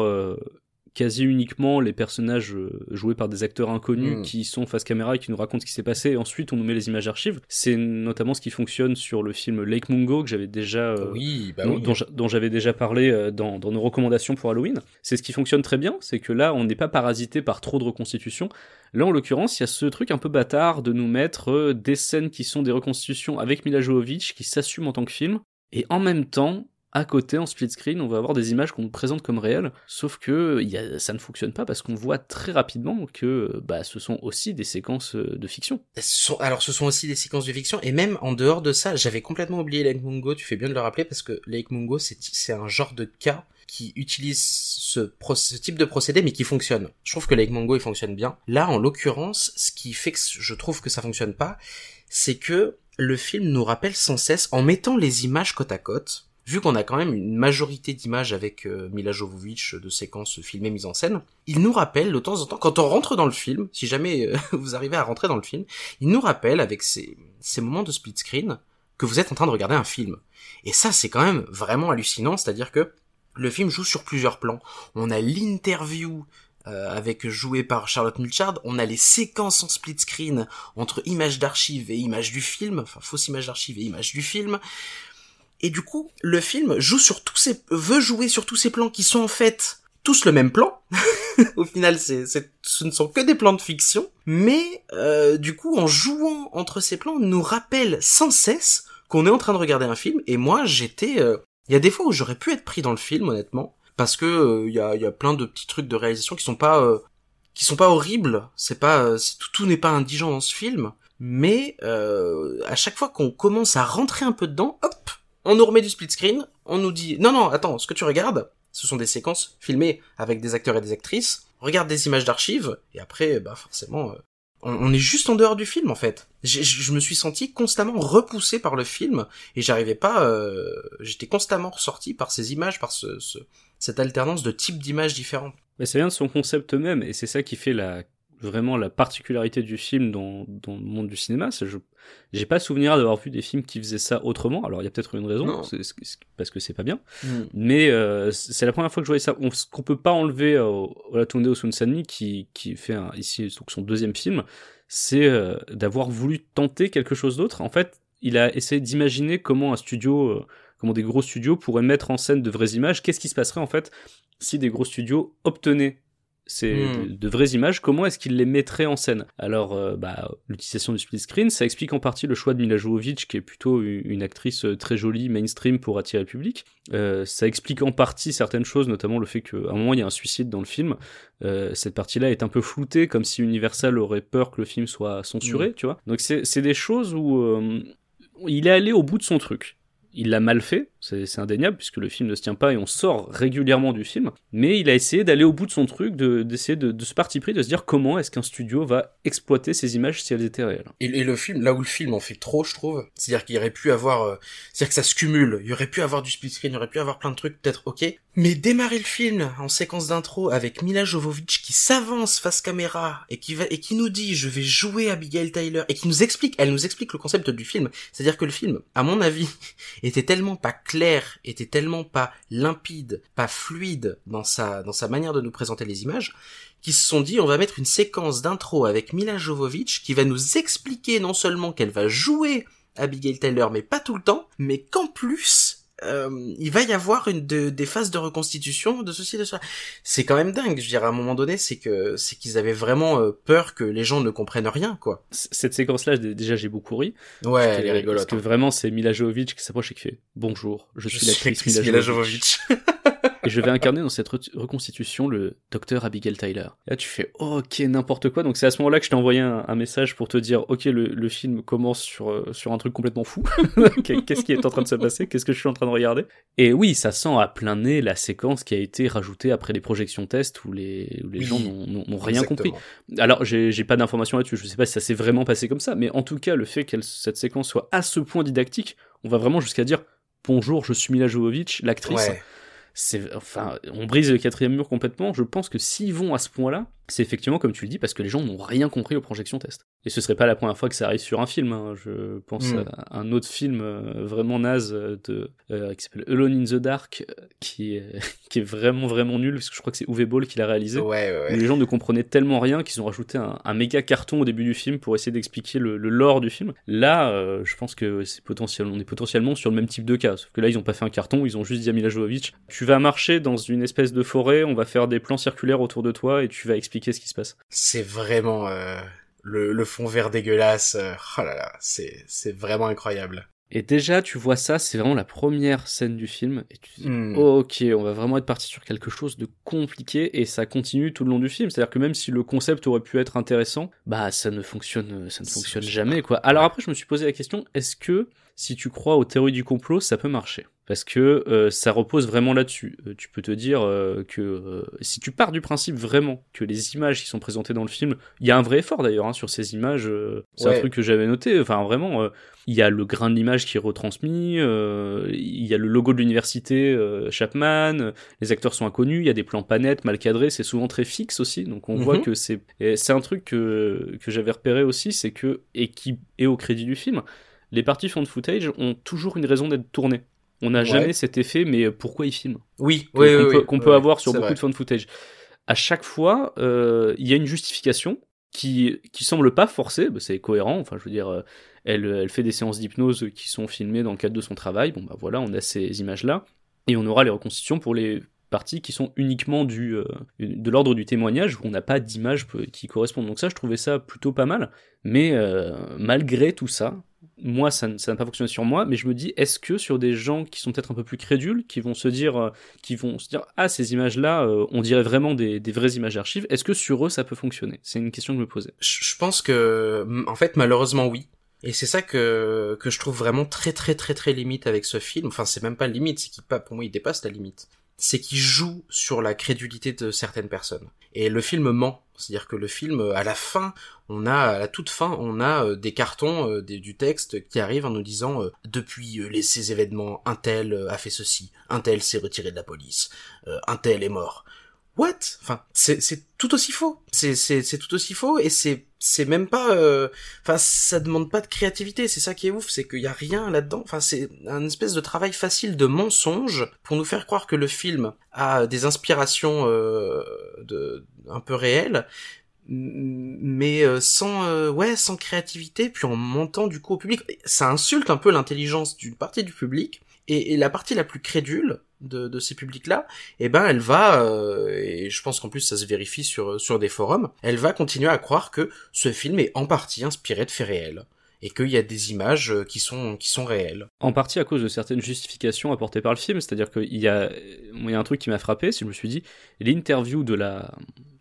quasi uniquement les personnages euh, joués par des acteurs inconnus hmm. qui sont face caméra et qui nous racontent ce qui s'est passé. Et ensuite on nous met les images archives c'est notamment ce qui fonctionne sur le film Lake Mungo que j'avais déjà euh, oui, bah dont, j'avais déjà parlé euh, dans, dans, nos recommandations pour Halloween. C'est ce qui fonctionne très bien c'est que là on n'est pas parasité par trop de reconstitutions. Là en l'occurrence il y a ce truc un peu bâtard de nous mettre des scènes qui sont des reconstitutions avec Mila Jovovich qui s'assument en tant que film. Et en même temps à côté, en split screen, on va avoir des images qu'on présente comme réelles, sauf que ça ne fonctionne pas parce qu'on voit très rapidement que bah, ce sont aussi des séquences euh, de fiction. Alors ce sont aussi des séquences de fiction, et même en dehors de ça, j'avais complètement oublié Lake Mungo, tu fais bien de le rappeler, parce que Lake Mungo, c'est un genre de cas qui utilise ce, ce, type de procédé mais qui fonctionne. Je trouve que Lake Mungo il fonctionne bien. Là en l'occurrence, ce qui fait que je trouve que ça fonctionne pas, c'est que le film nous rappelle sans cesse, en mettant les images côte à côte, vu qu'on a quand même une majorité d'images avec euh, Mila Jovovich de séquences filmées mises en scène, il nous rappelle de temps en temps, quand on rentre dans le film, si jamais euh, *laughs* vous arrivez à rentrer dans le film, il nous rappelle avec ces, moments de split screen que vous êtes en train de regarder un film. Et ça, c'est quand même vraiment hallucinant, c'est-à-dire que le film joue sur plusieurs plans. On a l'interview euh, avec joué par Charlotte Mulchard, on a les séquences en split screen entre images d'archives et images du film, enfin fausse images d'archives et images du film. Et du coup, le film joue sur tous ces, veut jouer sur tous ces plans qui sont en fait tous le même plan. *laughs* Au final, c'est, ce ne sont que des plans de fiction, mais euh, du coup, en jouant entre ces plans, nous rappelle sans cesse qu'on est en train de regarder un film. Et moi, j'étais, euh, il y a des fois où j'aurais pu être pris dans le film, honnêtement, parce que euh, il y, a, y a plein de petits trucs de réalisation qui sont pas, qui sont pas horribles. C'est pas, tout, tout n'est pas indigent dans ce film, mais à chaque fois qu'on commence à rentrer un peu dedans, hop, on nous remet du split screen, on nous dit non non attends, ce que tu regardes, ce sont des séquences filmées avec des acteurs et des actrices. Regarde des images d'archives et après bah forcément euh, on, est juste en dehors du film en fait. Je me suis senti constamment repoussé par le film et j'arrivais pas, euh, j'étais constamment ressorti par ces images, par ce, cette alternance de types d'images différentes. Mais ça vient de son concept même et c'est ça qui fait la vraiment la particularité du film dans, dans le monde du cinéma. C'est je j'ai pas souvenir d'avoir vu des films qui faisaient ça autrement. Alors il y a peut-être une raison, parce que c'est pas bien. Mm. Mais euh, c'est la première fois que je voyais ça. On, ce qu'on peut pas enlever au, au La Tunde Osunsanmi qui qui fait un, ici son deuxième film, c'est euh, d'avoir voulu tenter quelque chose d'autre. En fait, il a essayé d'imaginer comment un studio, euh, comment des gros studios pourraient mettre en scène de vraies images. Qu'est-ce qui se passerait en fait si des gros studios obtenaient c'est hmm. de, vraies images, comment est-ce qu'il les mettrait en scène? Alors, euh, bah, l'utilisation du split screen, ça explique en partie le choix de Mila Jovovich, qui est plutôt une actrice euh, très jolie, mainstream pour attirer le public. Euh, ça explique en partie certaines choses, notamment le fait qu'à un moment il y a un suicide dans le film. cette partie-là est un peu floutée, comme si Universal aurait peur que le film soit censuré, hmm. tu vois. Donc c'est des choses où il est allé au bout de son truc il l'a mal fait, c'est indéniable, puisque le film ne se tient pas et on sort régulièrement du film, mais il a essayé d'aller au bout de son truc, de- d'essayer de, de ce parti pris, de se dire comment est-ce qu'un studio va exploiter ces images si elles étaient réelles. Et, le film, là où le film en fait trop, je trouve, c'est-à-dire qu'il aurait pu avoir, euh, c'est-à-dire que ça se cumule, il aurait pu avoir du split screen, il aurait pu avoir plein de trucs, peut-être ok, mais démarrer le film en séquence d'intro avec Mila Jovovich qui s'avance face caméra et qui va et qui nous dit je vais jouer Abigail Tyler et qui nous explique, elle nous explique le concept du film, c'est-à-dire que le film, à mon avis, *laughs* était tellement pas clair, était tellement pas limpide, pas fluide dans sa dans sa manière de nous présenter les images qui se sont dit on va mettre une séquence d'intro avec Mila Jovovich qui va nous expliquer non seulement qu'elle va jouer Abigail Tyler mais pas tout le temps, mais qu'en plus euh, il va y avoir une de- des phases de reconstitution de ceci de cela. C'est quand même dingue, je dirais à un moment donné, c'est que c'est qu'ils avaient vraiment euh, peur que les gens ne comprennent rien quoi. Cette séquence-là, d- déjà, j'ai beaucoup ri. Ouais, elle est rigolote. Parce que hein. vraiment, c'est Mila Jovovich qui s'approche et qui fait Bonjour, je, suis l'actrice Mila, Mila Jovovich. Et je vais incarner dans cette re- reconstitution le docteur Abigail Tyler. Et là, tu fais ok, n'importe quoi. Donc, c'est à ce moment-là que je t'ai envoyé un, un message pour te dire ok, le, le film commence sur, euh, sur un truc complètement fou. *laughs* Qu'est-ce qui est en train de se passer? Qu'est-ce que je suis en train de regarder? Et oui, ça sent à plein nez la séquence qui a été rajoutée après les projections tests où les, où les Oui, gens n'ont- rien compris. Alors, j'ai j'ai pas d'informations là-dessus, je sais pas si ça s'est vraiment passé comme ça, mais en tout cas, le fait que cette séquence soit à ce point didactique, on va vraiment jusqu'à dire Bonjour, je suis Mila Jovovich, l'actrice. Ouais. C'est, enfin, on brise le quatrième mur complètement. Je pense que s'ils vont à ce point-là, c'est effectivement comme tu le dis, parce que les gens n'ont rien compris aux projections test. Et ce serait pas la première fois que ça arrive sur un film. hein. Je pense Mm. à un autre film euh, vraiment naze euh, de, euh, qui s'appelle Alone in the Dark, qui est, *laughs* qui est vraiment vraiment nul, parce que je crois que c'est Uwe Boll qui l'a réalisé. Ouais, ouais, où ouais. les gens ne comprenaient tellement rien qu'ils ont rajouté un, un méga carton au début du film pour essayer d'expliquer le, le lore du film. Là, euh, je pense que c'est potentiellement, on est potentiellement sur le même type de cas, sauf que là ils ont pas fait un carton, ils ont juste dit à Mila Jovovich, tu vas marcher dans une espèce de forêt, on va faire des plans circulaires autour de toi et tu vas expliquer ce qui se passe. C'est vraiment euh, le, le fond vert dégueulasse. euh, oh là là, c'est c'est vraiment incroyable. Et déjà, tu vois ça, c'est vraiment la première scène du film, et tu te dis, Hmm. ok, on va vraiment être parti sur quelque chose de compliqué, et ça continue tout le long du film. C'est-à-dire que même si le concept aurait pu être intéressant, bah ça ne fonctionne, ça ne fonctionne jamais, quoi. Alors après, je me suis posé la question, est-ce que si tu crois aux théories du complot, ça peut marcher? Parce que euh, ça repose vraiment là-dessus. Euh, tu peux te dire euh, que si tu pars du principe vraiment que les images qui sont présentées dans le film, il y a un vrai effort d'ailleurs hein, sur ces images. c'est un truc que j'avais noté. Enfin vraiment, il y a le grain de l'image qui est retransmis, il y a le logo de l'université Chapman, les acteurs sont inconnus, il y a des plans pas nets, mal cadrés, c'est souvent très fixe aussi, donc on Mhm. voit que c'est c'est un truc que, que j'avais repéré aussi, c'est que et qui est au crédit du film, les parties found footage ont toujours une raison d'être tournées. On n'a Ouais. jamais cet effet, mais pourquoi ils filment Oui, qu'on oui, oui, peut, oui, avoir sur beaucoup vrai. de found footage. À chaque fois, euh, il y a une justification qui qui semble pas forcée, bah, c'est cohérent. Enfin, je veux dire, euh, elle elle fait des séances d'hypnose qui sont filmées dans le cadre de son travail. Bon bah voilà, on a ces images là et on aura les reconstitutions pour les parties qui sont uniquement du euh, de l'ordre du témoignage où on n'a pas d'images peu- qui correspondent. Donc ça, je trouvais ça plutôt pas mal. Mais euh, malgré tout ça, moi, ça n'a pas fonctionné sur moi, mais je me dis, est-ce que sur des gens qui sont peut-être un peu plus crédules, qui vont se dire, euh, qui vont se dire, ah, ces images-là, euh, on dirait vraiment des, des vraies images d'archives, est-ce que sur eux, ça peut fonctionner? C'est une question que je me posais. Je pense que, en fait, malheureusement, oui. Et c'est ça que, que je trouve vraiment très très très très limite avec ce film. Enfin, c'est même pas limite, c'est qu'il pour moi, il dépasse la limite. C'est qu'il joue sur la crédulité de certaines personnes. Et le film ment. C'est-à-dire que le film, euh, à la fin, on a, à la toute fin, on a euh, des cartons euh, du texte qui arrivent en nous disant depuis les, ces événements, un tel a fait ceci, un tel s'est retiré de la police, euh, un tel est mort. What? Enfin, c'est tout aussi faux. C'est c'est tout aussi faux et c'est c'est même pas. euh, Enfin, ça demande pas de créativité. C'est ça qui est ouf, c'est qu'il y a rien là-dedans. Enfin, c'est un espèce de travail facile de mensonge pour nous faire croire que le film a des inspirations euh, de un peu réelles, mais euh, sans euh, ouais sans créativité puis en mentant du coup au public ça insulte un peu l'intelligence d'une partie du public et, la partie la plus crédule de, ces publics là eh ben elle va euh, et je pense qu'en plus ça se vérifie sur sur des forums elle va continuer à croire que ce film est en partie inspiré de faits réels et qu'il y a des images euh, qui sont qui sont réelles. En partie à cause de certaines justifications apportées par le film, c'est-à-dire qu'il y a un truc qui m'a frappé, c'est que je me suis dit, l'interview de la,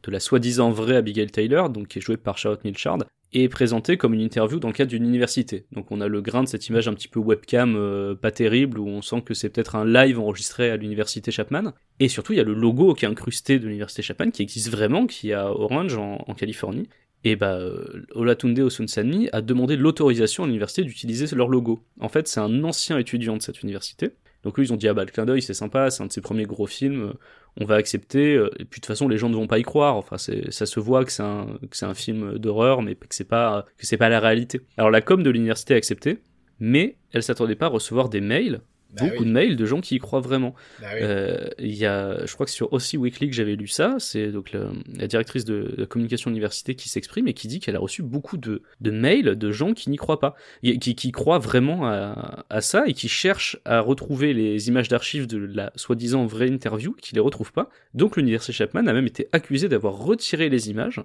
de la soi-disant vraie Abigail Taylor, donc qui est jouée par Charlotte Milchard, est présentée comme une interview dans le cadre d'une université. Donc on a le grain de cette image un petit peu webcam euh, pas terrible où on sent que c'est peut-être un live enregistré à l'université Chapman. Et surtout il y a le logo qui est incrusté de l'université Chapman qui existe vraiment, qui est à Orange en, Californie. Et bah euh, Olatunde Osunsanmi a demandé l'autorisation à l'université d'utiliser leur logo. En fait c'est un ancien étudiant de cette université. Donc eux ils ont dit ah bah le clin d'œil c'est sympa, c'est un de ses premiers gros films, on va accepter. Euh, et puis de toute façon, les gens ne vont pas y croire. Enfin, ça se voit que c'est un, que un film d'horreur, mais que c'est pas, que c'est pas la réalité. Alors la com de l'université a accepté, mais elle s'attendait pas à recevoir des mails bah beaucoup de mails de gens qui y croient vraiment. Bah euh, il y a, je crois que sur aussi Weekly que j'avais lu ça, c'est donc la, directrice de la communication université qui s'exprime et qui dit qu'elle a reçu beaucoup de, de mails de gens qui n'y croient pas, qui, qui croient vraiment à, à, ça et qui cherchent à retrouver les images d'archives de la soi-disant vraie interview, qui les retrouvent pas. Donc l'université Chapman a même été accusée d'avoir retiré les images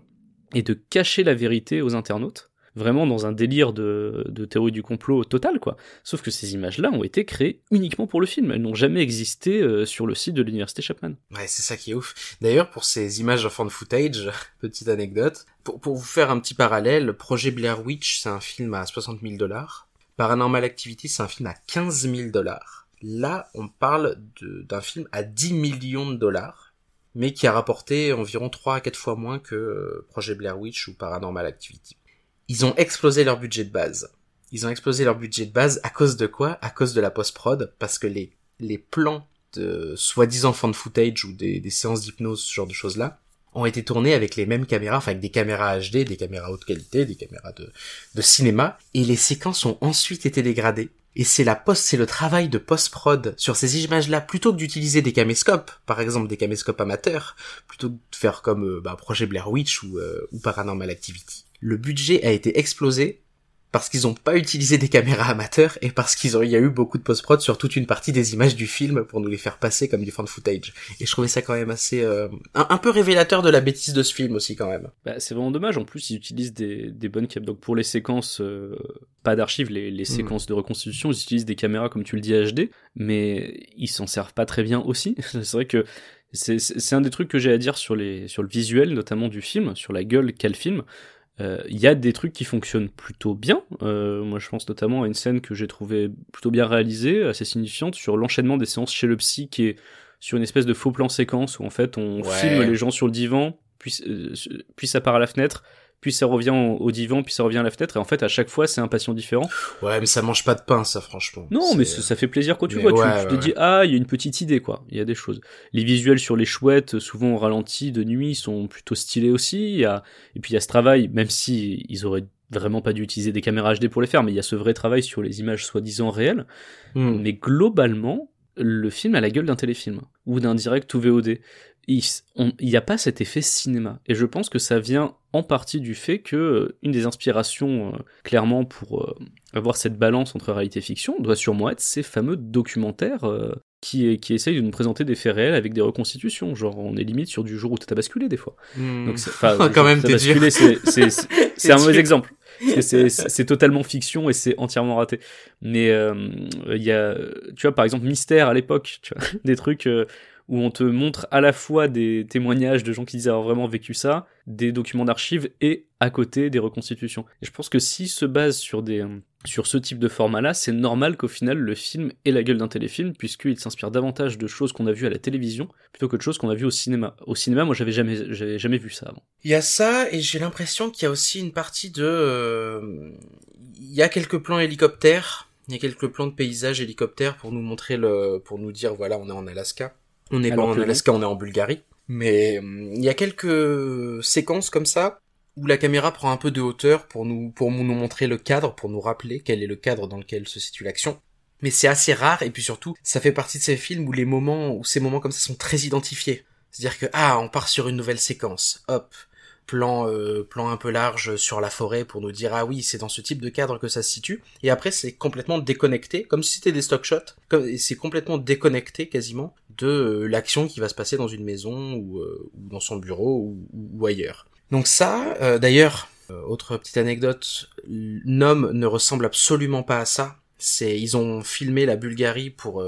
et de cacher la vérité aux internautes vraiment dans un délire de, théorie du complot total, quoi. Sauf que ces images-là ont été créées uniquement pour le film. Elles n'ont jamais existé euh, sur le site de l'université Chapman. Ouais, c'est ça qui est ouf. D'ailleurs, pour ces images de fan footage, *laughs* petite anecdote, pour, pour vous faire un petit parallèle, le projet Blair Witch, c'est un film à 60 000 dollars. Paranormal Activity, c'est un film à 15 000 dollars. Là, on parle d'un film à 10 millions de dollars, mais qui a rapporté environ 3 à 4 fois moins que euh, Projet Blair Witch ou Paranormal Activity ils ont explosé leur budget de base. Ils ont explosé leur budget de base à cause de quoi? À cause de la post-prod, parce que les, les plans de soi-disant fan footage ou des, des séances d'hypnose, ce genre de choses-là, ont été tournés avec les mêmes caméras, enfin avec des caméras HD, des caméras haute qualité, des caméras de, de cinéma, et les séquences ont ensuite été dégradées. Et c'est la post, c'est le travail de post-prod sur ces images-là, plutôt que d'utiliser des caméscopes, par exemple des caméscopes amateurs, plutôt que de faire comme euh, bah, Projet Blair Witch ou, euh, ou Paranormal Activity le budget a été explosé parce qu'ils n'ont pas utilisé des caméras amateurs et parce qu'ils ont, il y a eu beaucoup de post-prod sur toute une partie des images du film pour nous les faire passer comme du fan footage. Et je trouvais ça quand même assez, euh, un, peu révélateur de la bêtise de ce film aussi quand même. Bah, c'est vraiment dommage. En plus, ils utilisent des, des bonnes caméras. Donc pour les séquences, euh, pas d'archives, les, les hmm. séquences de reconstitution, ils utilisent des caméras comme tu le dis HD, mais ils s'en servent pas très bien aussi. *laughs* c'est vrai que c'est un des trucs que j'ai à dire sur les sur le visuel notamment du film, sur la gueule qu'a le film. Il euh, y a des trucs qui fonctionnent plutôt bien. Euh, moi, je pense notamment à une scène que j'ai trouvée plutôt bien réalisée, assez signifiante, sur l'enchaînement des séances chez le psy, qui est sur une espèce de faux plan séquence où en fait on filme les gens sur le divan, puis, euh, puis ça part à la fenêtre, puis ça revient au divan, puis ça revient à la fenêtre, et en fait à chaque fois c'est un patient différent. Ouais, mais ça mange pas de pain, ça franchement. Non, mais ça fait plaisir quand tu vois, tu, te dis ah il y a une petite idée quoi, il y a des choses. Les visuels sur les chouettes, souvent au ralenti de nuit, sont plutôt stylés aussi. Il y a et puis il y a ce travail, même si ils auraient vraiment pas dû utiliser des caméras HD pour les faire, mais il y a ce vrai travail sur les images soi-disant réelles. Hmm. Mais globalement, le film a la gueule d'un téléfilm ou d'un direct ou VOD il n'y a pas cet effet cinéma. Et je pense que ça vient en partie du fait que euh, une des inspirations, euh, clairement, pour euh, avoir cette balance entre réalité et fiction, doit sûrement être ces fameux documentaires qui, qui essayent de nous présenter des faits réels avec des reconstitutions. Genre, on est limite sur du jour où t'as basculé, des fois. Hmm. Donc, *laughs* quand même, t'es basculé, *laughs* c'est un mauvais exemple. C'est totalement fiction et c'est entièrement raté. Mais il y a, tu vois, par exemple, Mystère à l'époque, *laughs* des trucs où on te montre à la fois des témoignages de gens qui disent avoir vraiment vécu ça, des documents d'archives et à côté des reconstitutions. Et je pense que s'il se base sur des sur ce type de format-là, c'est normal qu'au final le film ait la gueule d'un téléfilm puisqu'il s'inspire davantage de choses qu'on a vues à la télévision plutôt que de choses qu'on a vues au cinéma. Au cinéma, moi j'avais jamais jamais vu ça avant. Il y a ça et j'ai l'impression qu'il y a aussi une partie de euh, il y a quelques plans hélicoptères, il y a quelques plans de paysages hélicoptères pour nous montrer le pour nous dire voilà, on est en Alaska. On n'est pas en Alaska, on est en Bulgarie. Mais hum, il y a quelques séquences comme ça où la caméra prend un peu de hauteur pour nous pour nous montrer le cadre, pour nous rappeler quel est le cadre dans lequel se situe l'action. Mais c'est assez rare et puis surtout, ça fait partie de ces films où les moments où ces moments comme ça sont très identifiés. C'est-à-dire que ah, on part sur une nouvelle séquence. Hop, plan euh, plan un peu large sur la forêt pour nous dire ah oui c'est dans ce type de cadre que ça se situe et après c'est complètement déconnecté comme si c'était des stock shots c'est complètement déconnecté quasiment de euh, l'action qui va se passer dans une maison ou, euh, dans son bureau ou, ailleurs. Donc ça d'ailleurs autre petite anecdote Nom ne ressemble absolument pas à ça. C'est ils ont filmé la Bulgarie pour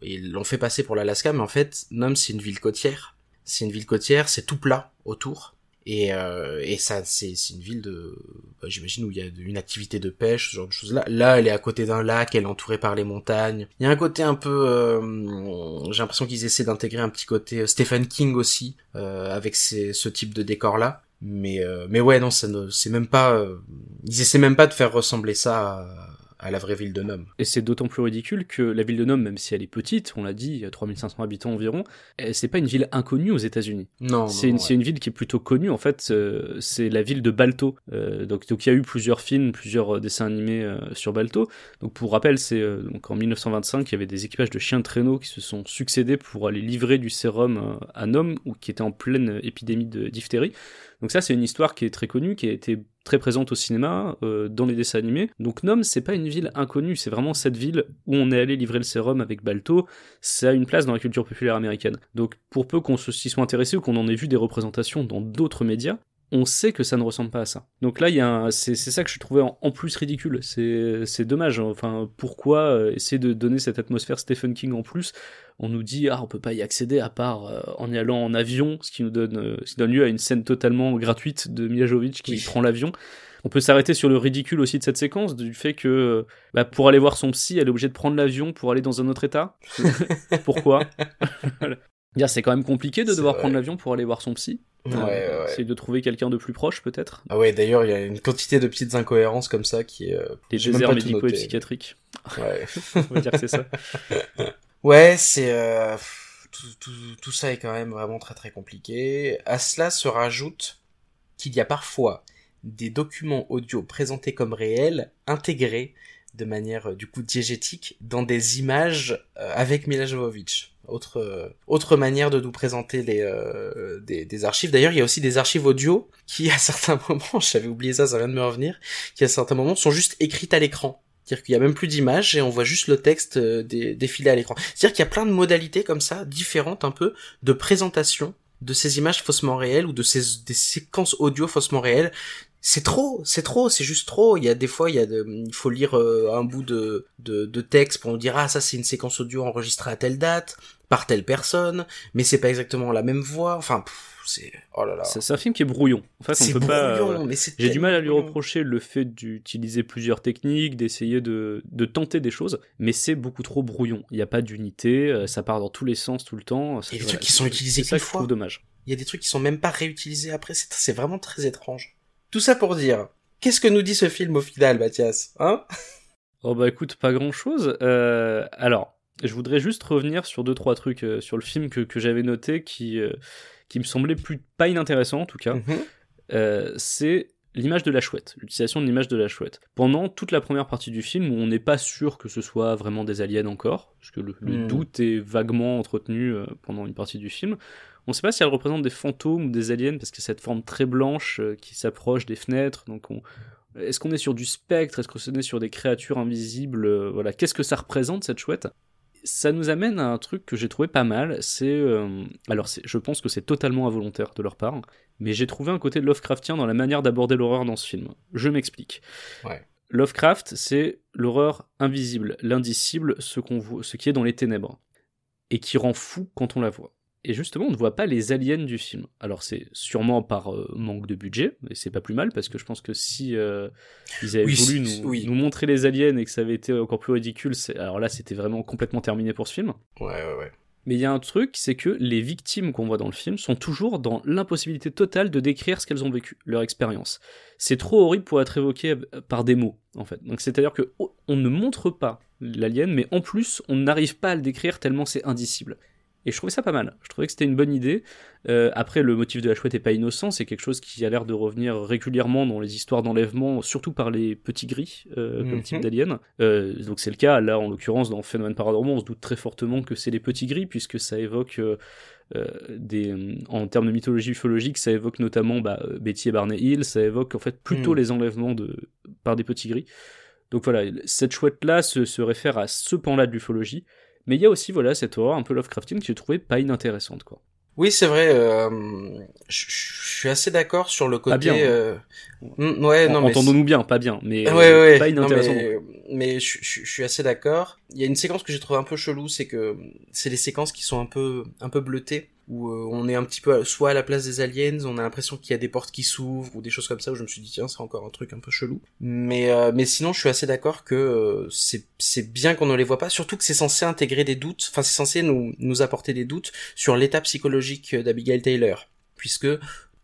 ils l'ont fait passer pour l'Alaska mais en fait Nom c'est une ville côtière. C'est une ville côtière c'est tout plat autour Et, euh, et ça, c'est une ville de, bah, j'imagine où il y a une activité de pêche, ce genre de choses là. Là, elle est à côté d'un lac, elle est entourée par les montagnes. Il y a un côté un peu, euh, j'ai l'impression qu'ils essaient d'intégrer un petit côté euh, Stephen King aussi euh, avec ce type de décor là. Mais euh, mais ouais non, ça ne, c'est même pas, euh, ils essaient même pas de faire ressembler ça à, à la vraie ville de Nome. Et c'est d'autant plus ridicule que la ville de Nome, même si elle est petite, on l'a dit, il y a 3500 habitants environ, eh, c'est pas une ville inconnue aux États-Unis. Non, C'est une, ouais. c'est une ville qui est plutôt connue, en fait, euh, c'est la ville de Balto. Euh, donc, donc il y a eu plusieurs films, plusieurs euh, dessins animés sur Balto. Donc pour rappel, c'est donc en 1925, il y avait des équipages de chiens de traîneau qui se sont succédés pour aller livrer du sérum à Nome, qui était en pleine épidémie de diphtérie. Donc ça, c'est une histoire qui est très connue, qui a été très présente au cinéma, euh, dans les dessins animés. Donc Nome, c'est pas une ville inconnue, c'est vraiment cette ville où on est allé livrer le sérum avec Balto. Ça a une place dans la culture populaire américaine. Donc pour peu qu'on s'y soit intéressé ou qu'on en ait vu des représentations dans d'autres médias, on sait que ça ne ressemble pas à ça. Donc là, il y a un- c'est ça que je trouvais en, en plus ridicule. C'est dommage. Enfin, pourquoi euh, essayer de donner cette atmosphère Stephen King en plus? On nous dit ah on peut pas y accéder à part euh, en y allant en avion, ce qui nous donne euh, ce qui donne lieu à une scène totalement gratuite de Mila Jovovich qui Oui. prend l'avion. On peut s'arrêter sur le ridicule aussi de cette séquence, du fait que bah, pour aller voir son psy, elle est obligée de prendre l'avion pour aller dans un autre état. *laughs* Pourquoi? *laughs* C'est quand même compliqué de devoir vrai. prendre l'avion pour aller voir son psy. Ouais, Euh, ouais. Essayer de trouver quelqu'un de plus proche, peut-être? Ah ouais, d'ailleurs, il y a une quantité de petites incohérences comme ça qui est. euh, même déserts médicaux et psychiatriques. Ouais. *laughs* On va dire que c'est ça. *laughs* Ouais, c'est euh, tout, tout, tout ça est quand même vraiment très très compliqué. À cela se rajoute qu'il y a parfois des documents audio présentés comme réels intégrés de manière euh, du coup diégétique dans des images euh, avec Mila Jovovich. Autre euh, autre manière de nous présenter les des, archives. D'ailleurs, il y a aussi des archives audio qui à certains *laughs* moments, j'avais oublié ça, ça vient de me revenir, qui à certains moments sont juste écrites à l'écran. C'est-à-dire qu'il y a même plus d'image et on voit juste le texte dé- défiler à l'écran. C'est-à-dire qu'il y a plein de modalités comme ça, différentes un peu, de présentation de ces images faussement réelles ou de ces des séquences audio faussement réelles. C'est trop, c'est trop, c'est juste trop. Il y a des fois, il y a de, il faut lire euh, un bout de, de, de texte pour nous dire ah ça c'est une séquence audio enregistrée à telle date par telle personne, mais c'est pas exactement la même voix. Enfin, c'est oh là là. C'est un film qui est brouillon. En fait, on C'est peut pas. euh, J'ai du mal à lui reprocher le fait d'utiliser plusieurs techniques, d'essayer de, de tenter des choses, mais c'est beaucoup trop brouillon. Il n'y a pas d'unité, euh, ça part dans tous les sens tout le temps. Il y a des trucs qui sont utilisés qu'une fois. dommage. Il y a des trucs qui sont même pas réutilisés après, c'est vraiment très étrange. Tout ça pour dire, qu'est-ce que nous dit ce film au final, Mathias Hein? Oh bah écoute, pas grand chose. alors, je voudrais juste revenir sur deux trois trucs euh, sur le film que, que j'avais noté qui euh, qui me semblaient plus pas inintéressants en tout cas. Mhm. Euh, c'est l'image de la chouette, l'utilisation de l'image de la chouette. Pendant toute la première partie du film, où on n'est pas sûr que ce soit vraiment des aliens encore, parce que le, le Mm. doute est vaguement entretenu euh, pendant une partie du film, on ne sait pas si elle représente des fantômes ou des aliens, parce que cette forme très blanche euh, qui s'approche des fenêtres, donc on... Est-ce qu'on est sur du spectre? Est-ce qu'on est sur des créatures invisibles? Euh, Voilà, qu'est-ce que ça représente cette chouette? Ça nous amène à un truc que j'ai trouvé pas mal, c'est... euh, alors je pense que c'est totalement involontaire de leur part, mais j'ai trouvé un côté Lovecraftien dans la manière d'aborder l'horreur dans ce film. Je m'explique. Ouais. Lovecraft, c'est l'horreur invisible, l'indicible, ce, qu'on voit, ce qui est dans les ténèbres, et qui rend fou quand on la voit. Et justement, on ne voit pas les aliens du film. Alors c'est sûrement par euh, manque de budget, et c'est pas plus mal, parce que je pense que si euh, ils avaient Oui, voulu nous, oui. nous montrer les aliens et que ça avait été encore plus ridicule, alors là c'était vraiment complètement terminé pour ce film. Ouais, ouais, ouais. Mais il y a un truc, c'est que les victimes qu'on voit dans le film sont toujours dans l'impossibilité totale de décrire ce qu'elles ont vécu, leur expérience. C'est trop horrible pour être évoqué euh, par des mots, en fait. Donc c'est-à-dire que oh, on ne montre pas l'alien, mais en plus on n'arrive pas à le décrire tellement c'est indicible. Et je trouvais ça pas mal. Je trouvais que c'était une bonne idée. Euh, après, le motif de la chouette est pas innocent. C'est quelque chose qui a l'air de revenir régulièrement dans les histoires d'enlèvement, surtout par les petits gris, euh, comme Mhm. type d'alien. Euh, donc c'est le cas. Là, en l'occurrence, dans Phénomène Paranormal, on se doute très fortement que c'est les petits gris, puisque ça évoque des, en termes de mythologie ufologique, ça évoque notamment bah, Betty et Barney Hill. Ça évoque en fait plutôt Mhm. les enlèvements de par des petits gris. Donc voilà, cette chouette-là se, se réfère à ce pan-là de l'ufologie. Mais il y a aussi voilà cette horreur un peu Lovecraftienne que j'ai trouvé pas inintéressante quoi. Oui, c'est vrai. euh, je suis assez d'accord sur le côté. bien. euh, mm, ouais, non, mais Entendons-nous bien, pas bien, mais Ouais, euh, ouais, pas non, inintéressant. mais, mais je, je- je suis assez d'accord. Il y a une séquence que j'ai trouvé un peu chelou, c'est que c'est les séquences qui sont un peu, un peu bleutées. où euh, on est un petit peu soit à la place des aliens, on a l'impression qu'il y a des portes qui s'ouvrent ou des choses comme ça où je me suis dit tiens c'est encore un truc un peu chelou. Mais euh, mais sinon je suis assez d'accord que euh, c'est c'est bien qu'on ne les voit pas, surtout que c'est censé intégrer des doutes, enfin c'est censé nous nous apporter des doutes sur l'état psychologique d'Abigail Taylor, puisque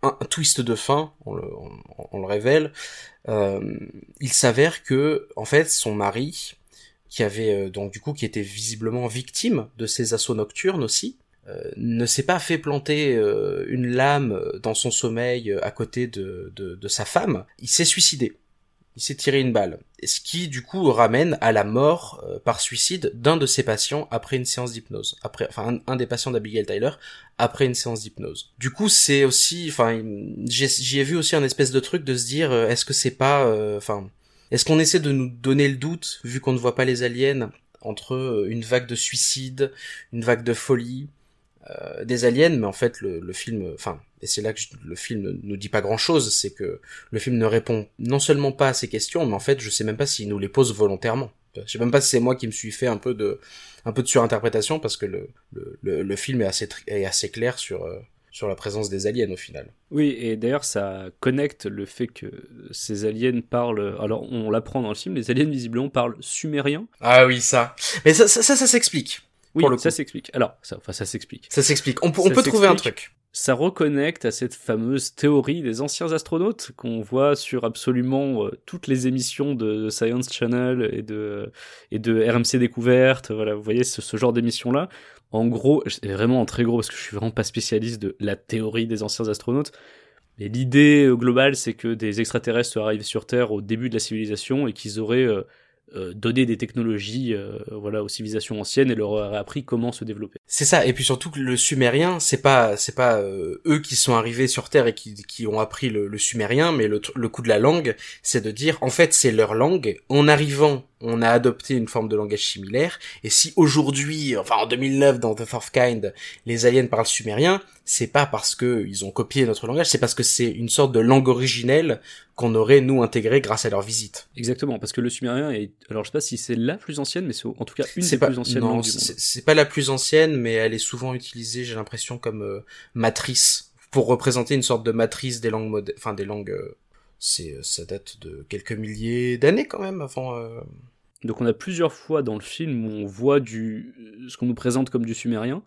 un, twist de fin, on le, révèle, il s'avère que en fait son mari qui avait donc du coup qui était visiblement victime de ces assauts nocturnes aussi, euh, ne s'est pas fait planter euh, une lame dans son sommeil euh, à côté de, de, sa femme, il s'est suicidé. Il s'est tiré une balle. Ce qui, du coup, ramène à la mort par suicide d'un de ses patients après une séance d'hypnose. Après, enfin, un, des patients d'Abigail Tyler après une séance d'hypnose. Du coup, c'est aussi, enfin, j'y ai, vu aussi un espèce de truc de se dire, est-ce que c'est pas, enfin, est-ce qu'on essaie de nous donner le doute, vu qu'on ne voit pas les aliens, entre une vague de suicide, une vague de folie, euh, des aliens, mais en fait le, film, enfin, et c'est là que le film ne nous dit pas grand-chose, c'est que le film ne répond non seulement pas à ces questions, mais en fait je sais même pas s'il nous les pose volontairement. Je sais même pas si c'est moi qui me suis fait un peu de un peu de surinterprétation parce que le, le, le film est assez est assez clair sur euh, sur la présence des aliens au final. Oui, et d'ailleurs ça connecte le fait que ces aliens parlent. Alors on l'apprend dans le film, les aliens visiblement parlent sumérien. Ah oui, ça. Mais ça, ça, ça s'explique. Oui, ça s'explique. Alors, ça, enfin, ça s'explique. Ça s'explique. On, on peut trouver un truc. Ça reconnecte à cette fameuse théorie des anciens astronautes qu'on voit sur absolument euh, toutes les émissions de Science Channel et de et de RMC Découverte. Voilà, vous voyez ce, genre d'émissions là. En gros, vraiment en très gros parce que je suis vraiment pas spécialiste de la théorie des anciens astronautes. Mais l'idée euh, globale, c'est que des extraterrestres arrivent sur Terre au début de la civilisation et qu'ils auraient euh, donner des technologies euh, voilà aux civilisations anciennes et leur aurait appris comment se développer. C'est ça et puis surtout que le sumérien c'est pas c'est pas euh, eux qui sont arrivés sur terre et qui, qui ont appris le, le sumérien mais le, le coup de la langue c'est de dire en fait c'est leur langue en arrivant on a adopté une forme de langage similaire, et si aujourd'hui, enfin en 2009 dans The Fourth Kind, les aliens parlent sumérien, c'est pas parce que ils ont copié notre langage, c'est parce que c'est une sorte de langue originelle qu'on aurait nous intégré grâce à leur visite. Exactement, parce que le sumérien est, alors je sais pas si c'est la plus ancienne, mais c'est en tout cas une des plus anciennes langues C'est pas la plus ancienne, mais elle est souvent utilisée, j'ai l'impression, comme euh, matrice pour représenter une sorte de matrice des langues enfin des langues. Euh, c'est euh, ça date de quelques milliers d'années quand même avant. Donc on a plusieurs fois dans le film où on voit du ce qu'on nous présente comme du sumérien,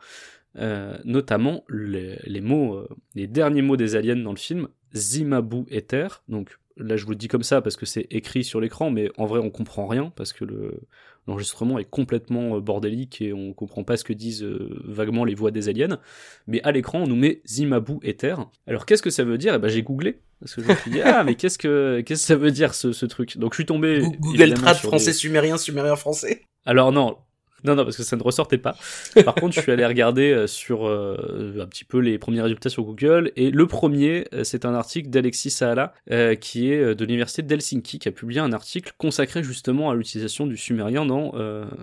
euh, notamment les, mots, euh, les derniers mots des aliens dans le film, Zimabu Ether. Donc là je vous le dis comme ça parce que c'est écrit sur l'écran, mais en vrai on comprend rien parce que le l'enregistrement est complètement euh, bordélique et on comprend pas ce que disent vaguement les voix des aliens. Mais à l'écran on nous met Zimabu Ether. Alors qu'est-ce que ça veut dire? Eh ben j'ai googlé parce que je me suis dit, ah, mais qu'est-ce que, qu'est-ce que ça veut dire, ce, ce truc? Donc, je suis tombé. Google Trad français sumérien, sumérien français? Alors, non. Non, non, parce que ça ne ressortait pas. Par contre, je suis allé regarder euh, sur euh, un petit peu les premiers résultats sur Google. Et le premier, euh, c'est un article d'Alexis Saala, qui est de l'université d'Helsinki, qui a publié un article consacré justement à l'utilisation du sumérien dans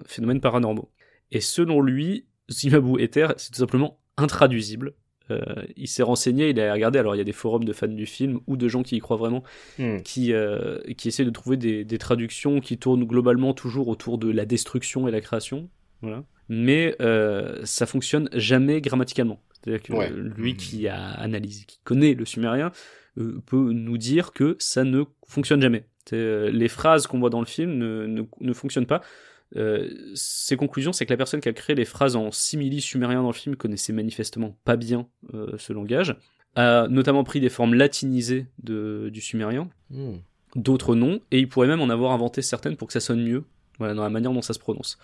phénomènes paranormaux. Et selon lui, Zimabu Ether, c'est tout simplement intraduisible. Euh, il s'est renseigné, il a regardé. Alors, il y a des forums de fans du film ou de gens qui y croient vraiment, hmm. qui, euh, qui essaient de trouver des, des, traductions qui tournent globalement toujours autour de la destruction et la création. Voilà. Mais euh, ça fonctionne jamais grammaticalement. C'est-à-dire que lui hmm. qui a analysé, qui connaît le sumérien, euh, peut nous dire que ça ne fonctionne jamais. Euh, les phrases qu'on voit dans le film ne, ne, ne fonctionnent pas. Euh, ses conclusions, c'est que la personne qui a créé les phrases en simili sumérien dans le film connaissait manifestement pas bien euh, ce langage, a notamment pris des formes latinisées de, du sumérien, hmm. d'autres non, et il pourrait même en avoir inventé certaines pour que ça sonne mieux, voilà, dans la manière dont ça se prononce.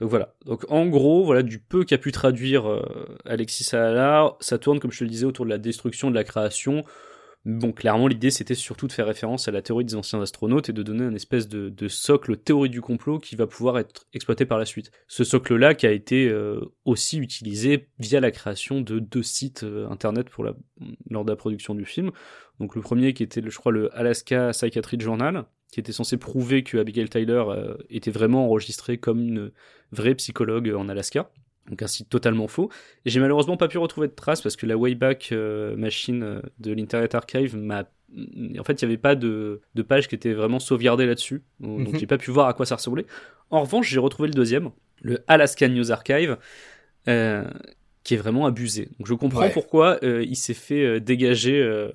Donc voilà. Donc en gros, voilà, du peu qu'a pu traduire euh, Alexis Salah, ça tourne, comme je te le disais, autour de la destruction de la création, Bon, clairement, l'idée c'était surtout de faire référence à la théorie des anciens astronautes et de donner un espèce de, socle théorie du complot qui va pouvoir être exploité par la suite. Ce socle-là qui a été euh, aussi utilisé via la création de deux sites euh, internet pour la, lors de la production du film. Donc le premier qui était, je crois, le Alaska Psychiatry Journal, qui était censé prouver que Abigail Tyler euh, était vraiment enregistrée comme une vraie psychologue en Alaska donc un site totalement faux. Et j'ai malheureusement pas pu retrouver de traces parce que la Wayback euh, Machine euh, de l'Internet Archive m'a en fait, il n'y avait pas de, de, page qui était vraiment sauvegardée là-dessus, donc mhm. j'ai pas pu voir à quoi ça ressemblait. En revanche, j'ai retrouvé le deuxième, le Alaska News Archive, euh, qui est vraiment abusé. Donc je comprends Ouais. pourquoi euh, il s'est fait euh, dégager euh,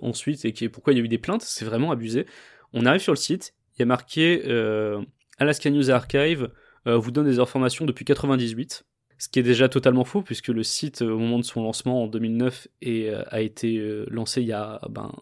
ensuite et qui, pourquoi il y a eu des plaintes. C'est vraiment abusé. On arrive sur le site, il y a marqué Alaska News Archive vous donne des informations depuis 98. Ce qui est déjà totalement faux puisque le site euh, au moment de son lancement en 2009 et, euh, a été euh, lancé il y a ben,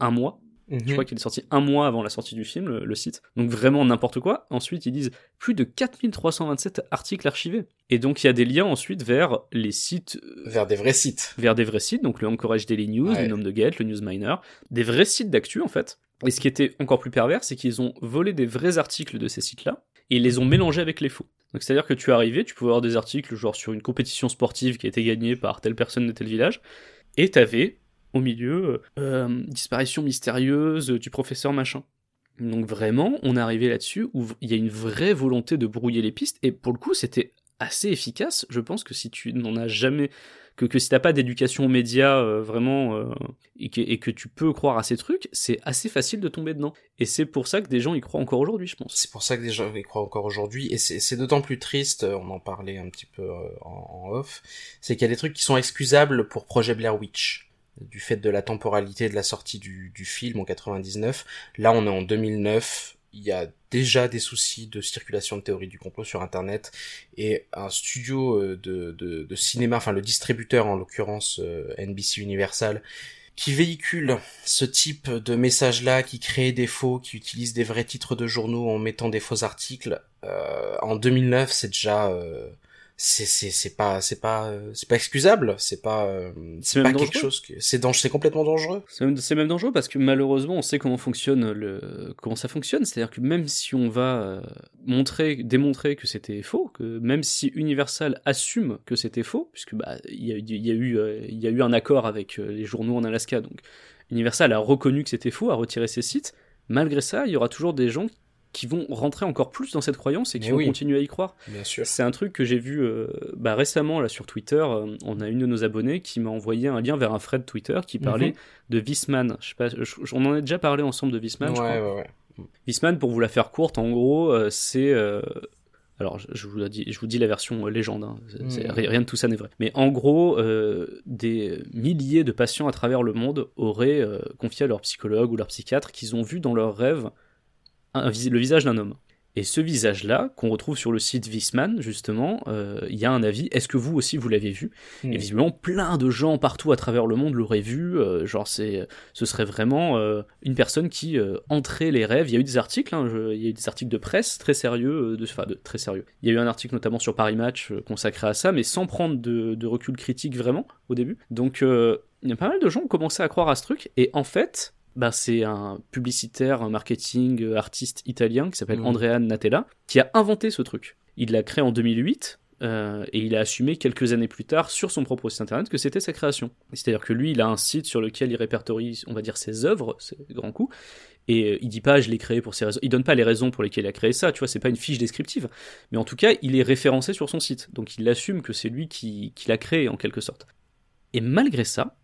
un mois. Mhm. Je crois qu'il est sorti un mois avant la sortie du film, le, le site. Donc vraiment n'importe quoi. Ensuite, ils disent plus de 4327 articles archivés. Et donc il y a des liens ensuite vers les sites, Vers des vrais sites. vers des vrais sites, donc le Anchorage Daily News, Ouais. le Nom de Gate, le Newsminer, des vrais sites d'actu en fait. Et ce qui était encore plus pervers, c'est qu'ils ont volé des vrais articles de ces sites-là et ils les ont mélangés avec les faux. Donc c'est-à-dire que tu arrivais, tu pouvais avoir des articles genre sur une compétition sportive qui a été gagnée par telle personne de tel village, et t'avais au milieu euh, euh, disparition mystérieuse du professeur machin. Donc vraiment, on est arrivé là-dessus où il y a une vraie volonté de brouiller les pistes, et pour le coup, c'était assez efficace. Je pense que si tu n'en as jamais, que, que si t'as pas d'éducation aux médias euh, vraiment, euh, et, que, et que tu peux croire à ces trucs, c'est assez facile de tomber dedans. Et c'est pour ça que des gens y croient encore aujourd'hui, je pense. C'est pour ça que des gens y croient encore aujourd'hui, et c'est d'autant plus triste, on en parlait un petit peu euh, en, en off, c'est qu'il y a des trucs qui sont excusables pour Projet Blair Witch, du fait de la temporalité de la sortie du, du film en 99. Là, on est en 2009, il y a déjà des soucis de circulation de théories du complot sur Internet, et un studio euh, de, cinéma, enfin le distributeur en l'occurrence euh, NBC Universal, qui véhicule ce type de message-là, qui crée des faux, qui utilise des vrais titres de journaux en mettant des faux articles, euh, en 2009, c'est déjà, euh, c'est c'est c'est pas c'est pas euh, c'est pas excusable, c'est pas euh, C'est c'est pas quelque chose que c'est dangereux, c'est complètement dangereux. C'est même, c'est même dangereux parce que malheureusement, on sait comment fonctionne le, comment ça fonctionne. C'est-à-dire que même si on va euh, montrer, démontrer que c'était faux, que même si Universal assume que c'était faux, puisque bah il y a, eu- il y a eu, euh, il y a eu un accord avec les journaux en Alaska, donc Universal a reconnu que c'était faux, a retiré ses sites. Malgré ça, il y aura toujours des gens qui vont rentrer encore plus dans cette croyance et qui Mais vont oui. continuer à y croire. C'est un truc que j'ai vu euh, bah, récemment là sur Twitter. euh, on a une de nos abonnés qui m'a envoyé un lien vers un thread Twitter qui parlait Mhm. de Visman. Je sais pas, je- je- on en a déjà parlé ensemble de Visman. Ouais, je crois. ouais, ouais. Visman, pour vous la faire courte, en gros, euh, c'est alors je, vous dis, je vous dis la version légende. hein. Mhm. ri- rien de tout ça n'est vrai. Mais en gros, euh, des milliers de patients à travers le monde auraient euh, confié à leur psychologue ou leur psychiatre qu'ils ont vu dans leur rêve un le visage d'un homme. Et ce visage-là, qu'on retrouve sur le site Visman, justement, euh, il y a un avis. Est-ce que vous aussi vous l'avez vu? Hmm. Et visiblement, plein de gens partout à travers le monde l'auraient vu. euh, genre, c'est, ce serait vraiment euh, une personne qui entrait les rêves. Il y a eu des articles, hein, il y a eu des articles de presse très sérieux, de, enfin, de, très sérieux. Il y a eu un article notamment sur Paris Match consacré à ça, mais sans prendre de, de recul critique vraiment au début. Donc, il y a pas mal de gens qui ont commencé à croire à ce truc. Et en fait, bah, c'est un publicitaire, un marketing, euh, artiste italien qui s'appelle Mhm. Andrea Natella qui a inventé ce truc. Il l'a créé en 2008 euh, et il a assumé quelques années plus tard sur son propre site internet que c'était sa création. C'est-à-dire que lui, il a un site sur lequel il répertorie, on va dire, ses œuvres, ses grands coups, et euh, il dit pas je l'ai créé pour ces raisons. Il donne pas les raisons pour lesquelles il a créé ça, tu vois, c'est pas une fiche descriptive. Mais en tout cas, il est référencé sur son site, donc il assume que c'est lui qui, qui l'a créé en quelque sorte. Et malgré ça,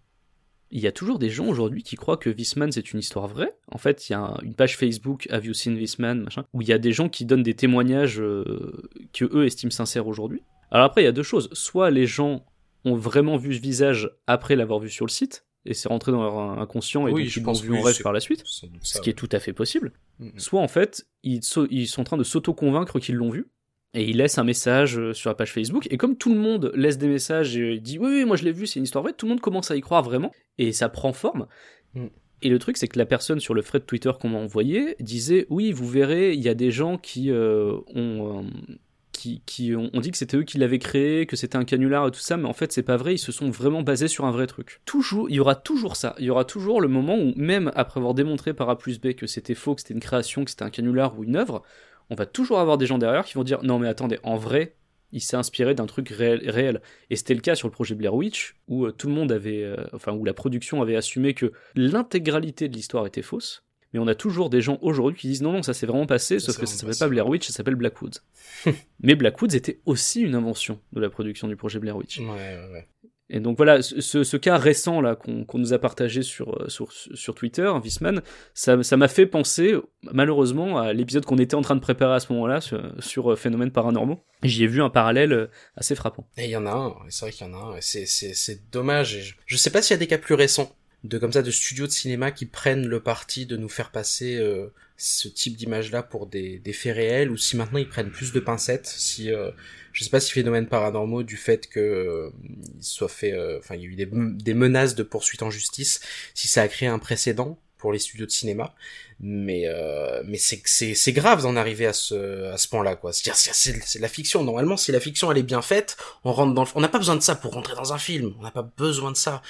il y a toujours des gens aujourd'hui qui croient que Visman c'est une histoire vraie. En fait, il y a un- une page Facebook Have You Seen Visman machin, où il y a des gens qui donnent des témoignages euh, que eux estiment sincères aujourd'hui. Alors après, il y a deux choses. Soit les gens ont vraiment vu ce visage après l'avoir vu sur le site, et c'est rentré dans leur inconscient et Oui, donc je ils l'ont vu en rêve par la suite, ce qui est tout à fait possible. ouais. Mhm. Soit en fait, ils, so- ils sont en train de s'auto-convaincre qu'ils l'ont vu, et ils laissent un message euh, sur la page Facebook, et comme tout le monde laisse des messages et euh, dit oui, oui, moi je l'ai vu, c'est une histoire vraie, tout le monde commence à y croire vraiment, et ça prend forme. Mm. Et le truc, c'est que la personne sur le thread Twitter qu'on m'a envoyé disait oui, vous verrez, il y a des gens qui euh, ont. euh, qui, qui ont, ont dit que c'était eux qui l'avaient créé, que c'était un canular et tout ça, mais en fait c'est pas vrai, ils se sont vraiment basés sur un vrai truc. Toujours, il y aura toujours ça, il y aura toujours le moment où même après avoir démontré par A plus B que c'était faux, que c'était une création, que c'était un canular ou une œuvre, on va toujours avoir des gens derrière qui vont dire non mais attendez, en vrai, il s'est inspiré d'un truc réel, réel. Et c'était le cas sur le projet Blair Witch, où euh, tout le monde avait, euh, enfin où la production avait assumé que l'intégralité de l'histoire était fausse. Mais on a toujours des gens aujourd'hui qui disent non non ça s'est vraiment passé, sauf que ça s'appelle pas. Blair Witch, ça s'appelle Blackwoods. *laughs* mais Blackwoods était aussi une invention de la production du projet Blair Witch. Ouais, ouais, ouais. Et donc voilà, ce, cas récent là qu'on nous a partagé sur, euh, sur, sur Twitter, Visman, ça m'a fait penser malheureusement à l'épisode qu'on était en train de préparer à ce moment-là sur, sur euh, phénomènes paranormaux. J'y ai vu un parallèle euh, assez frappant. Et il y en a un, c'est vrai qu'il y en a un, c'est, dommage. Je, je sais pas s'il y a des cas plus récents de comme ça de studios de cinéma qui prennent le parti de nous faire passer euh, ce type d'image-là pour des, des faits réels, ou si maintenant ils prennent plus de pincettes, si euh, je sais pas si phénomène paranormaux du fait que euh, il soit fait, euh, enfin il y a eu des, menaces de poursuite en justice, si ça a créé un précédent pour les studios de cinéma, mais euh, mais c'est c'est grave d'en arriver à ce à ce point-là quoi. C'est-à-dire c'est c'est c'est la fiction. Normalement, si la fiction elle est bien faite, on rentre dans le... on n'a pas besoin de ça pour rentrer dans un film. On n'a pas besoin de ça.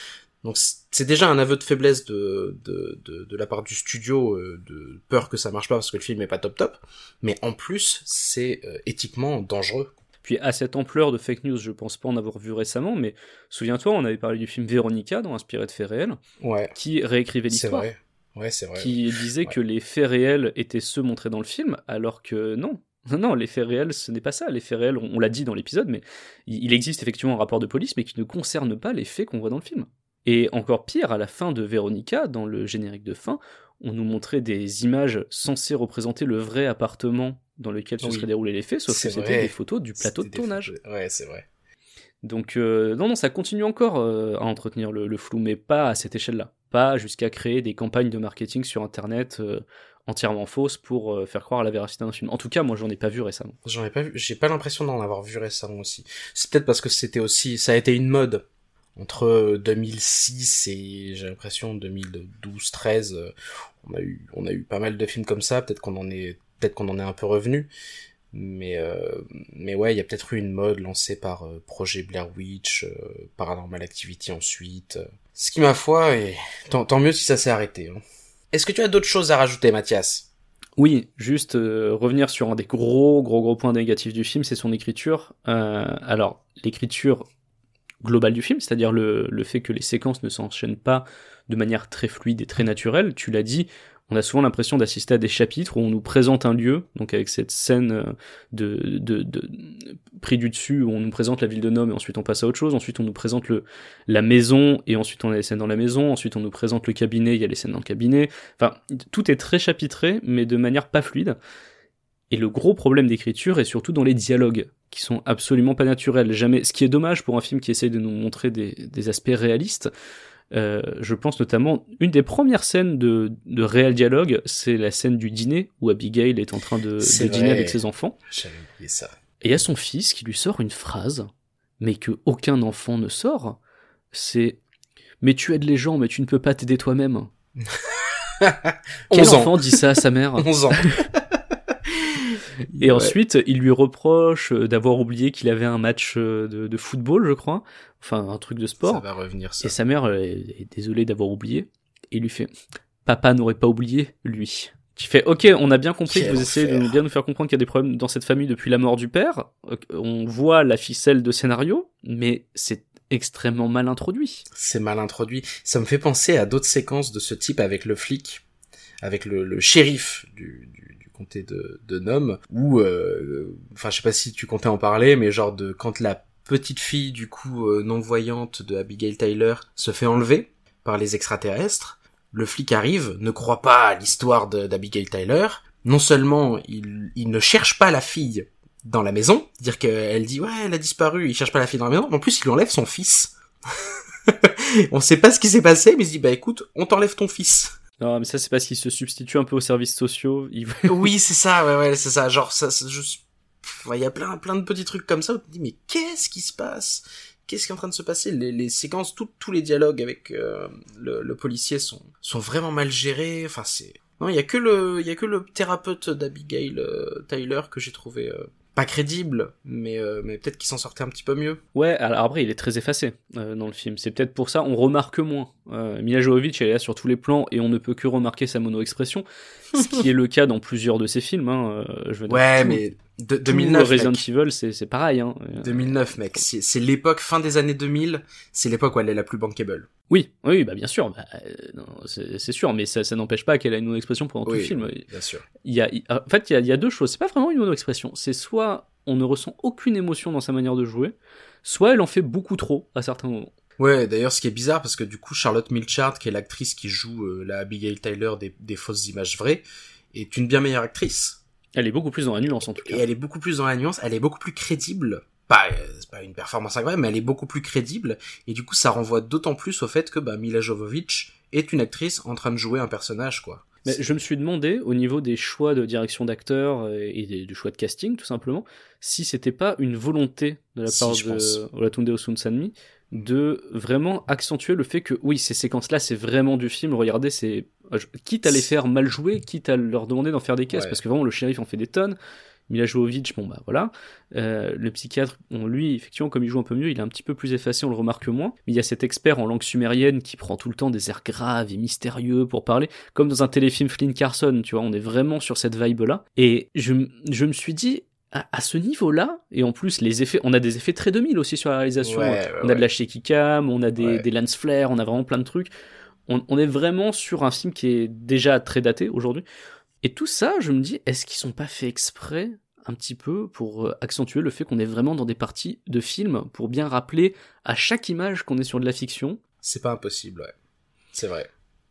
Donc c'est déjà un aveu de faiblesse de, de, de, de la part du studio, euh, de peur que ça marche pas parce que le film est pas top top. Mais en plus, c'est euh, éthiquement dangereux. Puis à cette ampleur de fake news, je pense pas en avoir vu récemment, mais souviens-toi, on avait parlé du film Véronica, dans Inspiré de faits réels, Ouais, qui réécrivait c'est l'histoire, vrai. Ouais, c'est vrai. qui disait Ouais. que les faits réels étaient ceux montrés dans le film, alors que non. *laughs* Non, non, les faits réels, ce n'est pas ça. Les faits réels, on, on l'a dit dans l'épisode, mais il, il existe effectivement un rapport de police, mais qui ne concerne pas les faits qu'on voit dans le film. Et encore pire, à la fin de Véronica, dans le générique de fin, on nous montrait des images censées représenter le vrai appartement dans lequel se Oui. seraient déroulés les faits, sauf que c'était des photos du plateau de tournage. photos- Ouais, c'est vrai. Donc euh, non, non, ça continue encore euh, à entretenir le, le flou, mais pas à cette échelle-là. Pas jusqu'à créer des campagnes de marketing sur Internet euh, entièrement fausses pour faire croire à la véracité d'un film. En tout cas, moi, j'en ai pas vu récemment. J'en ai pas vu, j'ai pas l'impression d'en avoir vu récemment aussi. C'est peut-être parce que c'était aussi, ça a été une mode entre 2006 et j'ai l'impression 2012-13. euh, On a eu, on a eu pas mal de films comme ça. Peut-être qu'on en est, peut-être qu'on en est un peu revenu. Mais euh, mais ouais, il y a peut-être eu une mode lancée par euh, Projet Blair Witch, euh, Paranormal Activity ensuite. euh. Ce qui ma foi, et tant, tant mieux si ça s'est arrêté. hein. Est-ce que tu as d'autres choses à rajouter, Mathias? Oui, juste revenir sur un des gros, gros, gros points négatifs du film, c'est son écriture. Alors, l'écriture globale du film, c'est-à-dire le, le fait que les séquences ne s'enchaînent pas de manière très fluide et très naturelle. Tu l'as dit, on a souvent l'impression d'assister à des chapitres où on nous présente un lieu, donc avec cette scène euh, de, de, de pris du dessus où on nous présente la ville de Nome et ensuite on passe à autre chose. Ensuite on nous présente le la maison et ensuite on a les scènes dans la maison. Ensuite on nous présente le cabinet, il y a les scènes dans le cabinet. Enfin, tout est très chapitré, mais de manière pas fluide. Et le gros problème d'écriture est surtout dans les dialogues, qui sont absolument pas naturels. Jamais. Ce qui est dommage pour un film qui essaye de nous montrer des, des aspects réalistes. Euh, je pense notamment une des premières scènes de, de réel dialogue, c'est la scène du dîner où Abigail est en train de, dîner avec ses enfants. J'avais oublié ça. Et il y a son fils qui lui sort une phrase, mais que aucun enfant ne sort. C'est Mais tu aides les gens, mais tu ne peux pas t'aider toi-même. *laughs* Quel 11 ans. enfant dit ça à sa mère *laughs* 11 ans. *laughs* Et Ouais. ensuite, il lui reproche euh, d'avoir oublié qu'il avait un match euh, de, de football, je crois. Enfin, un truc de Ça sport. va revenir, ça. Et sa mère est désolée d'avoir oublié. Et il lui fait Papa n'aurait pas oublié, lui. Tu fais Ok, on a bien compris Quel que vous essayez de enfer. bien nous faire comprendre qu'il y a des problèmes dans cette famille depuis la mort du père. On voit la ficelle de scénario, mais c'est extrêmement mal introduit. C'est mal introduit. Ça me fait penser à d'autres séquences de ce type avec le flic, avec le, le shérif du comté de, de Nome, où, euh, enfin, je sais pas si tu comptais en parler, mais genre de quand la petite fille du coup euh, non voyante de Abigail Tyler se fait enlever par les extraterrestres, le flic arrive, ne croit pas à l'histoire d'Abigail Tyler. Non seulement il, il ne cherche pas la fille dans la maison, dire qu'elle dit ouais elle a disparu, il cherche pas la fille dans la maison, en plus il enlève son fils. *laughs* on sait pas ce qui s'est passé, mais il dit bah écoute, on t'enlève ton fils. Non, mais ça, c'est parce qu'il se substitue un peu aux services sociaux. *laughs* Oui, c'est ça, ouais, ouais, c'est ça. Genre, ça, c'est juste, il y a plein, plein de petits trucs comme ça où tu te dis, mais qu'est-ce qui se passe? Qu'est-ce qui est en train de se passer? Les, les séquences, tous les dialogues avec euh, le, le policier sont, sont vraiment mal gérés. Enfin, c'est, non, il y a que le, il y a que le thérapeute d'Abigail euh, Tyler que j'ai trouvé euh, pas crédible, mais, euh, mais peut-être qu'il s'en sortait un petit peu mieux. Ouais, alors après, il est très effacé euh, dans le film. C'est peut-être pour ça on remarque moins. Euh, Mila Jovovich, elle est là sur tous les plans et on ne peut que remarquer sa mono-expression, ce qui est le cas dans plusieurs de ses films. Hein. Euh, je veux dire, Ouais, mais de, tout 2009, Resident mec. Evil, c'est pareil. Hein. Euh, 2009, mec. C'est l'époque, fin des années 2000, c'est l'époque où elle est la plus bankable. Oui, oui, bah bien sûr, bah, euh, c'est sûr, mais ça, ça n'empêche pas qu'elle a une mono-expression pendant tout le Oui, film. Bien sûr. Il y a, en fait, il y a, il y a deux choses. C'est pas vraiment une mono-expression. C'est soit on ne ressent aucune émotion dans sa manière de jouer, soit elle en fait beaucoup trop à certains moments. Ouais, d'ailleurs, ce qui est bizarre, parce que du coup, Charlotte Milchard, qui est l'actrice qui joue euh, la Abigail Tyler des, des fausses images vraies, est une bien meilleure actrice. Elle est beaucoup plus dans la nuance en tout Et cas. elle est beaucoup plus dans la nuance, elle est beaucoup plus crédible. Pas, euh, c'est pas une performance incroyable, mais elle est beaucoup plus crédible. Et du coup, ça renvoie d'autant plus au fait que bah, Mila Jovovich est une actrice en train de jouer un personnage, quoi. Mais je me suis demandé, au niveau des choix de direction d'acteurs euh, et des, du choix de casting, tout simplement, si c'était pas une volonté de la Si, part de. Olatunde Osunsanmi de vraiment accentuer le fait que oui, ces séquences-là, c'est vraiment du film. Regardez, c'est euh, quitte à les faire mal jouer, quitte à leur demander d'en faire des caisses, Ouais. parce que vraiment le shérif en fait des tonnes. Mila Jovovich, bon bah voilà. Euh, le psychiatre, on, lui, effectivement, comme il joue un peu mieux, il est un petit peu plus effacé, on le remarque moins. Mais il y a cet expert en langue sumérienne qui prend tout le temps des airs graves et mystérieux pour parler, comme dans un téléfilm Flynn Carson, tu vois, on est vraiment sur cette vibe-là. Et je, je me suis dit, à, ce niveau-là, et en plus les effets, on a des effets très 2000 aussi sur la réalisation. Ouais, ouais, on a de la shaky cam, on a des, des lens flares, on a vraiment plein de trucs. On, on est vraiment sur un film qui est déjà très daté aujourd'hui. Et tout ça, je me dis, est-ce qu'ils sont pas fait exprès un petit peu pour euh, accentuer le fait qu'on est vraiment dans des parties de film, pour bien rappeler à chaque image qu'on est sur de la fiction? C'est pas impossible, ouais. C'est vrai.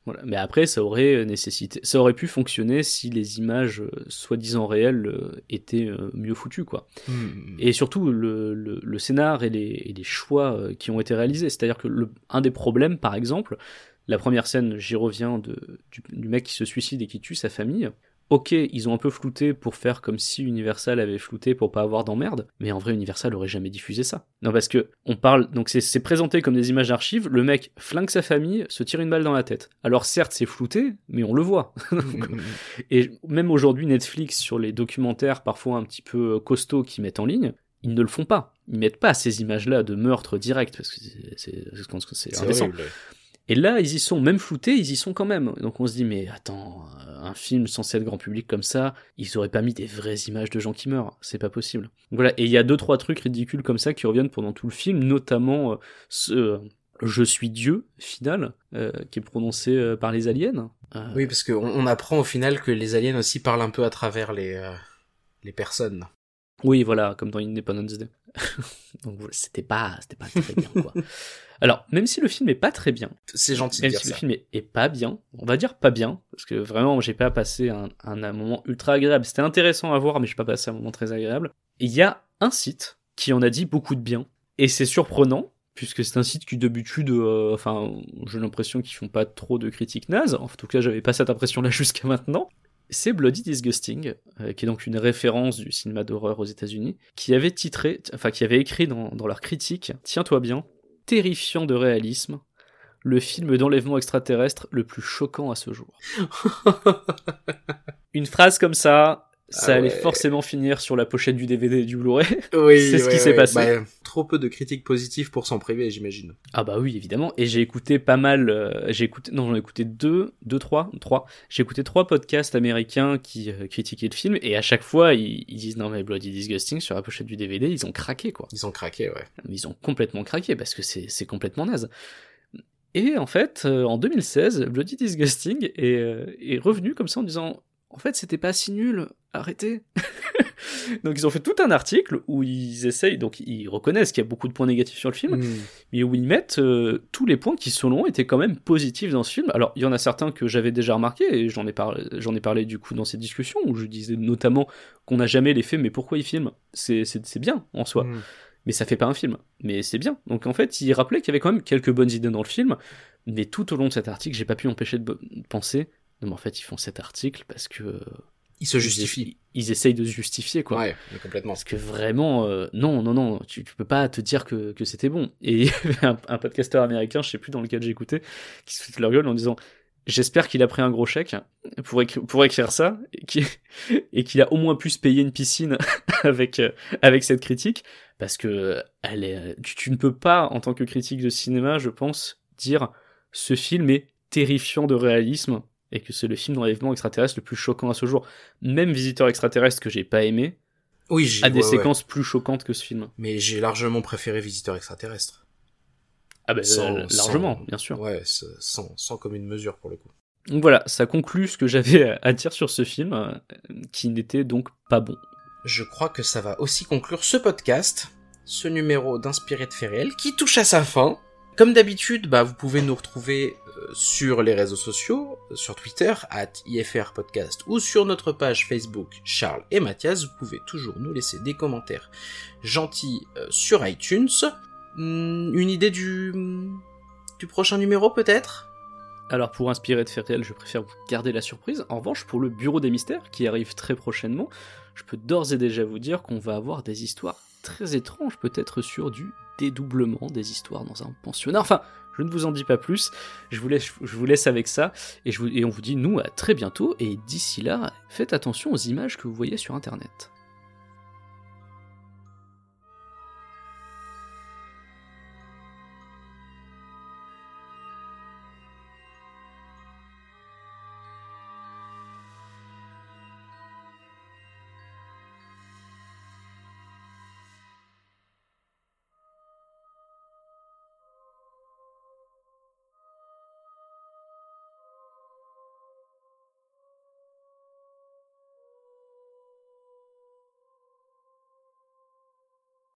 Voilà. Mais après, ça aurait nécessité, ça aurait pu fonctionner si les images euh, soi-disant réelles euh, étaient euh, mieux foutues, quoi. Hmm. Et surtout le, le, le scénar et les, et les choix euh, qui ont été réalisés. C'est-à-dire que le, un des problèmes, par exemple, la première scène, j'y reviens, de, du, du mec qui se suicide et qui tue sa famille. Ok, ils ont un peu flouté pour faire comme si Universal avait flouté pour pas avoir d'emmerde, mais en vrai Universal aurait jamais diffusé ça. Non parce que on parle, donc c'est- présenté comme des images d'archives, le mec flingue sa famille, se tire une balle dans la tête. Alors certes c'est flouté, mais on le voit. *laughs* Hmm. Et même aujourd'hui, Netflix, sur les documentaires parfois un petit peu euh, costauds qu'ils mettent en ligne, ils ne le font pas. Ils mettent pas ces images-là de meurtre direct, parce que C'est indécent. horrible. Et là, ils y sont, même floutés, ils y sont quand même. Donc on se dit, mais attends, euh, un film censé être grand public comme ça, ils auraient pas mis des vraies images de gens qui meurent. C'est pas possible. Voilà, et il y a deux, trois trucs ridicules comme ça qui reviennent pendant tout le film, notamment euh, ce euh, Je suis Dieu final, qui est prononcé par les aliens. Oui, parce qu'on on apprend au final que les aliens aussi parlent un peu à travers les, les personnes. Oui, voilà, comme dans Independence Day. *laughs* Donc c'était pas, c'était pas très bien, quoi. *laughs* Alors, même si le film est pas très bien, C'est gentil de même dire si le film est, est pas bien, on va dire pas bien, parce que vraiment, j'ai pas passé un, un, un moment ultra agréable. C'était intéressant à voir, mais j'ai pas passé un moment très agréable. Il y a un site qui en a dit beaucoup de bien, et c'est surprenant, puisque c'est un site qui d'habitude, euh, enfin, j'ai l'impression qu'ils font pas trop de critiques nazes. En tout cas, j'avais pas cette impression-là *laughs* jusqu'à maintenant. C'est Bloody Disgusting, euh, qui est donc une référence du cinéma d'horreur aux États-Unis, qui avait titré, enfin qui avait écrit dans, dans leur critique, tiens-toi bien, terrifiant de réalisme, le film d'enlèvement extraterrestre le plus choquant à ce jour. *laughs* Une phrase comme ça, ça Ah allait ouais. forcément finir sur la pochette du DVD et du Blu-ray. *laughs* Oui, C'est ce ouais, qui s'est ouais. passé. Bah, trop peu de critiques positives pour s'en priver, j'imagine. Ah bah oui, évidemment. Et j'ai écouté pas mal. euh, j'ai écouté, non, j'en ai écouté deux, deux, trois, trois. J'ai écouté trois podcasts américains qui euh, critiquaient le film, et à chaque fois, ils, ils disent non mais Bloody Disgusting sur la pochette du DVD, ils ont craqué quoi. Ils ont craqué, ouais. Ils ont complètement craqué parce que c'est c'est complètement naze. Et en fait, euh, en 2016, Bloody Disgusting est, euh, est revenu comme ça en disant en fait, c'était pas si nul, arrêtez. *laughs* donc ils ont fait tout un article où ils essayent, donc ils reconnaissent qu'il y a beaucoup de points négatifs sur le film, Hmm. mais où ils mettent euh, tous les points qui, selon eux, étaient quand même positifs dans ce film. Alors, il y en a certains que j'avais déjà remarqués, et j'en ai, parlé, j'en ai parlé du coup dans ces discussions, où je disais notamment qu'on n'a jamais l'effet, mais pourquoi ils filment? C'est, c'est, c'est bien en soi, Hmm. mais ça fait pas un film, mais c'est bien. Donc en fait, ils rappelaient qu'il y avait quand même quelques bonnes idées dans le film, mais tout au long de cet article, j'ai pas pu bo- de penser, non mais en fait, ils font cet article parce que... Ils se justifient. Ils, ils essayent de se justifier, quoi. Ouais, complètement. Parce que vraiment, euh, non, non, non, tu, tu peux pas te dire que, que c'était bon. Et il y avait un, un podcasteur américain, je sais plus dans lequel écouté, qui se fout de leur gueule en disant J'espère qu'il a pris un gros chèque pour, écri- pour écrire ça, et qu'il a au moins pu se payer une piscine *laughs* avec, euh, avec cette critique, parce que elle est, tu, tu ne peux pas, en tant que critique de cinéma, je pense, dire ce film est terrifiant de réalisme et que c'est le film d'enlèvement extraterrestre le plus choquant à ce jour. Même Visiteur extraterrestre que j'ai pas aimé, Oui, j'ai a des ouais, ouais. séquences plus choquantes que ce film. Mais j'ai largement préféré Visiteur extraterrestre. Ah Sans- euh, largement, sans- bien sûr. Ouais, sans, sans commune mesure pour le coup. Donc voilà, ça conclut ce que j'avais à- dire sur ce film, euh, qui n'était donc pas bon. Je crois que ça va aussi conclure ce podcast, ce numéro d'Inspiré de Fait Réel, qui touche à sa fin. Comme d'habitude, bah, vous pouvez nous retrouver sur les réseaux sociaux, sur Twitter, at IFR Podcast, ou sur notre page Facebook Charles et Mathias. Vous pouvez toujours nous laisser des commentaires gentils euh, sur iTunes. Hmm, une idée du, prochain numéro peut-être? Alors pour inspirer de faire réel, je préfère vous garder la surprise. En revanche, pour le Bureau des Mystères, qui arrive très prochainement, je peux d'ores et déjà vous dire qu'on va avoir des histoires très étranges, peut-être sur du dédoublement des histoires dans un pensionnat. Enfin, je ne vous en dis pas plus. Je vous laisse, avec ça. Et, et on vous dit, nous, à très bientôt. Et d'ici là, faites attention aux images que vous voyez sur Internet.